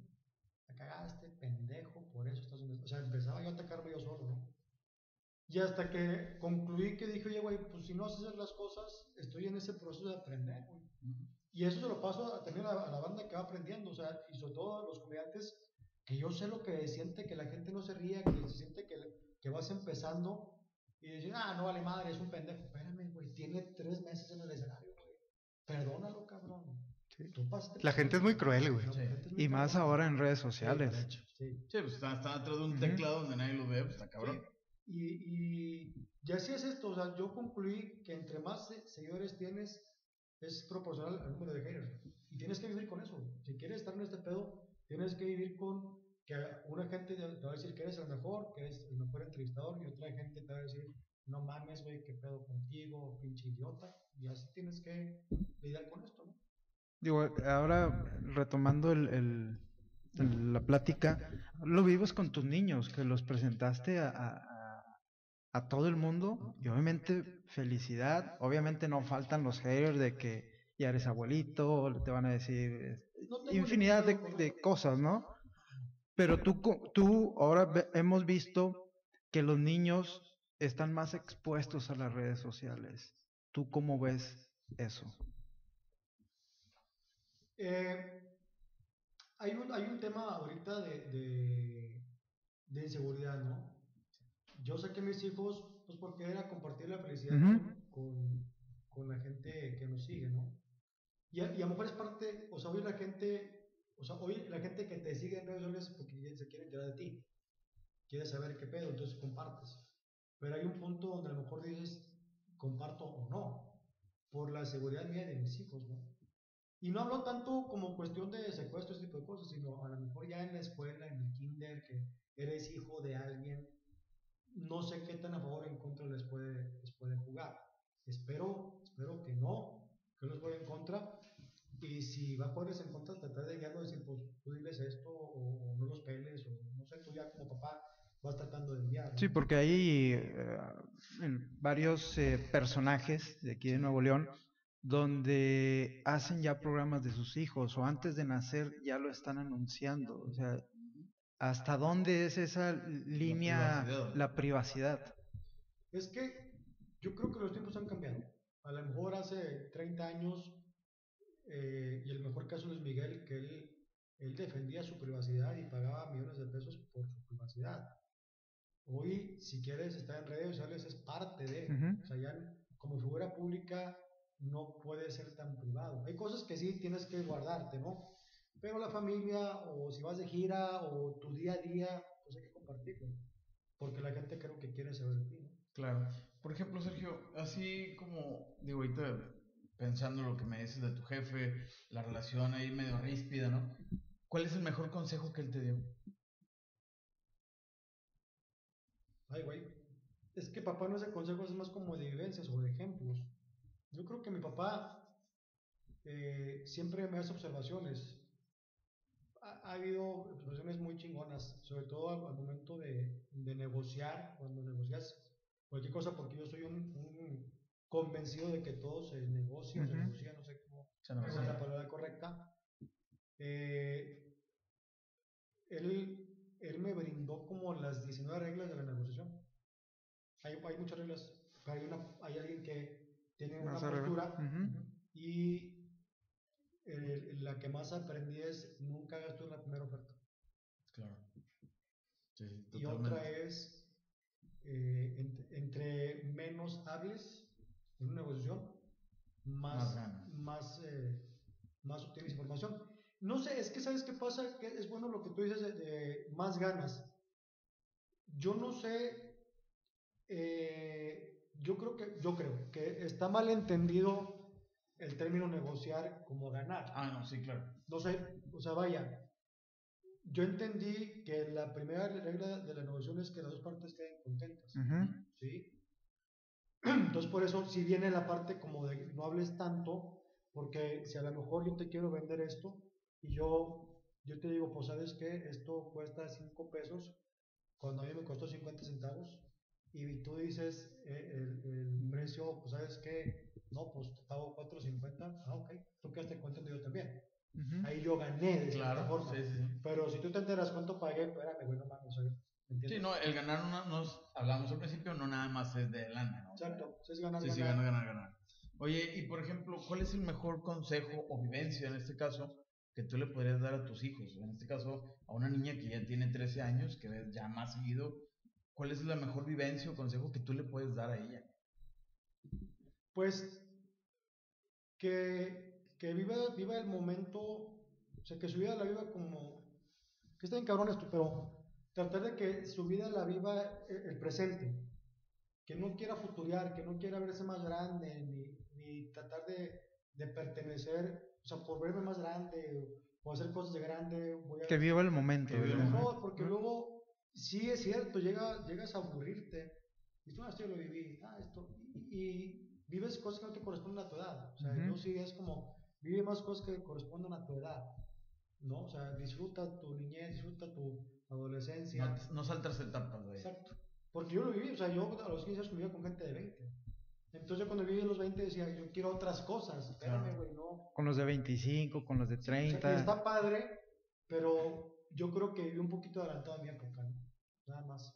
La cagaste, pendejo, por eso estás. O sea, empezaba yo a atacarme yo solo, ¿no? Y hasta que concluí que dije, oye, güey, pues si no haces las cosas, estoy en ese proceso de aprender, güey. Y eso se lo paso a- también a, a la banda que va aprendiendo, o sea, y sobre todo a los comediantes, que yo sé lo que siente que la gente no se ría, que se siente que, que vas empezando y dicen, ah, no vale madre, es un pendejo. Espérame, güey, tiene tres meses en el escenario, güey. Perdónalo, cabrón. Sí. Tú pasaste La gente es muy cruel, güey. Sí. Y más cabrón. ahora en redes sociales. sí. Sí, pues está, está atrás de un teclado donde nadie lo ve, pues está cabrón. Y, y, y así es esto, o sea, yo concluí que entre más se- seguidores tienes, es proporcional al número de haters. Y tienes que vivir con eso. Si quieres estar en este pedo, tienes que vivir con que una gente te va a decir que eres el mejor, que eres el mejor entrevistador, y otra gente te va a decir, no mames, güey, qué pedo contigo, pinche idiota. Y así tienes que lidiar con esto, ¿no? Digo, ahora retomando el, el- la plática, lo vives con tus niños, que los presentaste a- a todo el mundo y obviamente felicidad, obviamente no faltan los haters de que ya eres abuelito, te van a decir No tengo infinidad de, cosas, ¿no? Pero tú, tú ahora hemos visto que los niños están más expuestos a las redes sociales. ¿Tú cómo ves eso? Eh, hay, un, hay un tema ahorita de, de, de inseguridad, ¿no? Yo saqué a mis hijos, pues porque era compartir la felicidad Ujú. con, con, con la gente que nos sigue, ¿no? Y a, y a lo mejor es parte, o sea, hoy la gente, o sea, hoy la gente que te sigue en redes sociales porque se quiere enterar de ti, quiere saber qué pedo, entonces compartes. Pero hay un punto donde a lo mejor dices, comparto o no, por la seguridad mía de mis hijos, ¿no? Y no hablo tanto como cuestión de secuestro, ese tipo de cosas, sino a lo mejor ya en la escuela, en el kinder, que eres hijo de alguien, no sé qué tan a favor o en contra les puede, les puede jugar. Espero, espero que no, que los juegue en contra. Y si va a jugarles en contra, tratar de guiarlos, decir, pues tú diles esto, o, no los peles, o no sé, tú ya como papá vas tratando de guiar. ¿no? Sí, porque hay eh, varios eh, personajes de aquí de Nuevo León donde hacen ya programas de sus hijos o antes de nacer ya lo están anunciando. O sea, ¿hasta dónde es esa línea, privacidad. la privacidad? Es que yo creo que los tiempos han cambiado. A lo mejor hace 30 años, eh, y el mejor caso es Miguel, que él, él defendía su privacidad y pagaba millones de pesos por su privacidad. Hoy, si quieres estar en redes sociales, es parte de. Ujú. O sea, ya como figura pública no puede ser tan privado. Hay cosas que sí tienes que guardarte, ¿no? Pero la familia, o si vas de gira, o tu día a día, pues hay que compartirlo. Porque la gente creo que quiere saber de ti, ¿no? Claro. Por ejemplo, Sergio, así como, digo, ahorita pensando lo que me dices de tu jefe, la relación ahí medio ríspida, ¿no? ¿Cuál es el mejor consejo que él te dio? Ay, güey. Es que papá no es de consejos, es más como de vivencias o de ejemplos. Yo creo que mi papá eh, siempre me hace observaciones. Ha, ha habido observaciones muy chingonas, sobre todo al, al momento de, de negociar, cuando negocias cualquier cosa, porque yo soy un, un convencido de que todo se negocia, o se negocia, no sé cómo Se es la palabra correcta. Eh, él, él me brindó como las 19 reglas de la negociación. Hay, hay muchas reglas, pero hay, una, hay alguien que tiene una postura y eh, la que más aprendí es nunca hagas tú la primera oferta. Claro. Sí, Y otra es, eh, ent- entre menos hables en una negociación, Más más, más, eh, más obtienes información. No sé, es que sabes qué pasa, que es bueno lo que tú dices de, de más ganas. Yo no sé, eh, yo creo que, yo creo que está mal entendido el término negociar como ganar. Ah, no, sí, claro. No sé, o sea, vaya. Yo entendí que la primera regla de la negociación es que las dos partes queden contentas. Ujú. ¿sí? Entonces, por eso, si viene la parte como de no hables tanto, porque si a lo mejor yo te quiero vender esto y yo, yo te digo, pues sabes que esto cuesta 5 pesos, cuando a mí me costó 50 centavos, y tú dices eh, el, el precio, pues sabes que, no, pues te pago 4.50, ah, ok, tú quedaste contento yo también. Ujú. Ahí yo gané de cierta Claro, forma. sí, sí, sí. Pero si tú te enteras cuánto pagué, espérame, güey, no mames. Sí, no, el ganar no, nos hablamos al principio, no nada más es de lana, ¿no? Exacto, es ganar, Sí, sí, ganar. ganar, ganar, ganar. Oye, y por ejemplo, ¿cuál es el mejor consejo o vivencia en este caso que tú le podrías dar a tus hijos? En este caso, a una niña que ya tiene 13 años, que ves ya más seguido, ¿cuál es la mejor vivencia o consejo que tú le puedes dar a ella? Pues que, que viva, viva el momento, o sea, que su vida la viva como, que está bien cabrón esto, pero tratar de que su vida la viva el, presente, que no quiera futurear, que no quiera verse más grande, ni, ni tratar de, de pertenecer, o sea, por verme más grande o hacer cosas de grande. Voy a... Que viva el momento. Que viva el. No, porque luego, sí es cierto, llega, llegas a aburrirte. Y tú, ah, esto ya lo viví, ah, esto. Y, y vives cosas que no te corresponden a tu edad. O sea, Ujú. yo sí es como, vive más cosas que corresponden a tu edad. ¿No? O sea, disfruta tu niñez, disfruta tu adolescencia. No, no saltas etapas, güey. Exacto. Porque yo lo viví, o sea, yo a los 15 años convivía con gente de 20. Entonces yo cuando viví a los 20 decía, yo quiero otras cosas. Espérame, Claro. güey, no. Con los de 25, con los de O sea, 30. y está padre, pero yo creo que viví un poquito adelantado a mi época, ¿no? Nada más.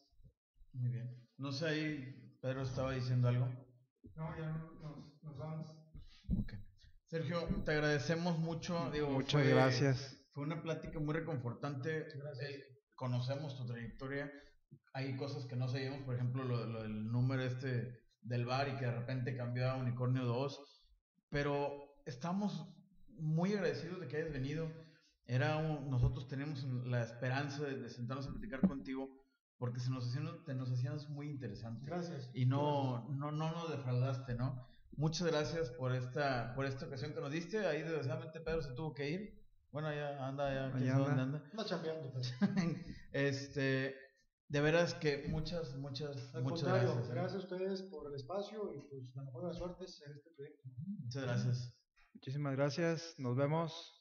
Muy bien. No sé, ahí Pedro estaba diciendo algo. No, ya nos, nos vamos. Ok. Sergio, te agradecemos mucho. Digo, Muchas fue- gracias. Fue una plática muy reconfortante. Gracias. Eh, conocemos tu trayectoria. Hay cosas que no seguimos, por ejemplo, lo, lo del número este del bar y que de repente cambió a Unicornio 2. Pero estamos muy agradecidos de que hayas venido. Era un- nosotros teníamos la esperanza de, de sentarnos a platicar contigo porque se nos hacían, te nos hacías muy interesante Gracias. y no, no, no nos defraudaste, ¿no? Muchas gracias por esta, por esta ocasión que nos diste. Ahí desgraciadamente Pedro se tuvo que ir. Bueno, ya anda, ya, dónde anda. anda. No chambeando, pues. Este, de veras que muchas, muchas, Al muchas contrario, gracias. ¿eh? gracias a ustedes por el espacio y pues la mejor de las suertes en este proyecto. Muchas gracias. Muchísimas gracias. Nos vemos.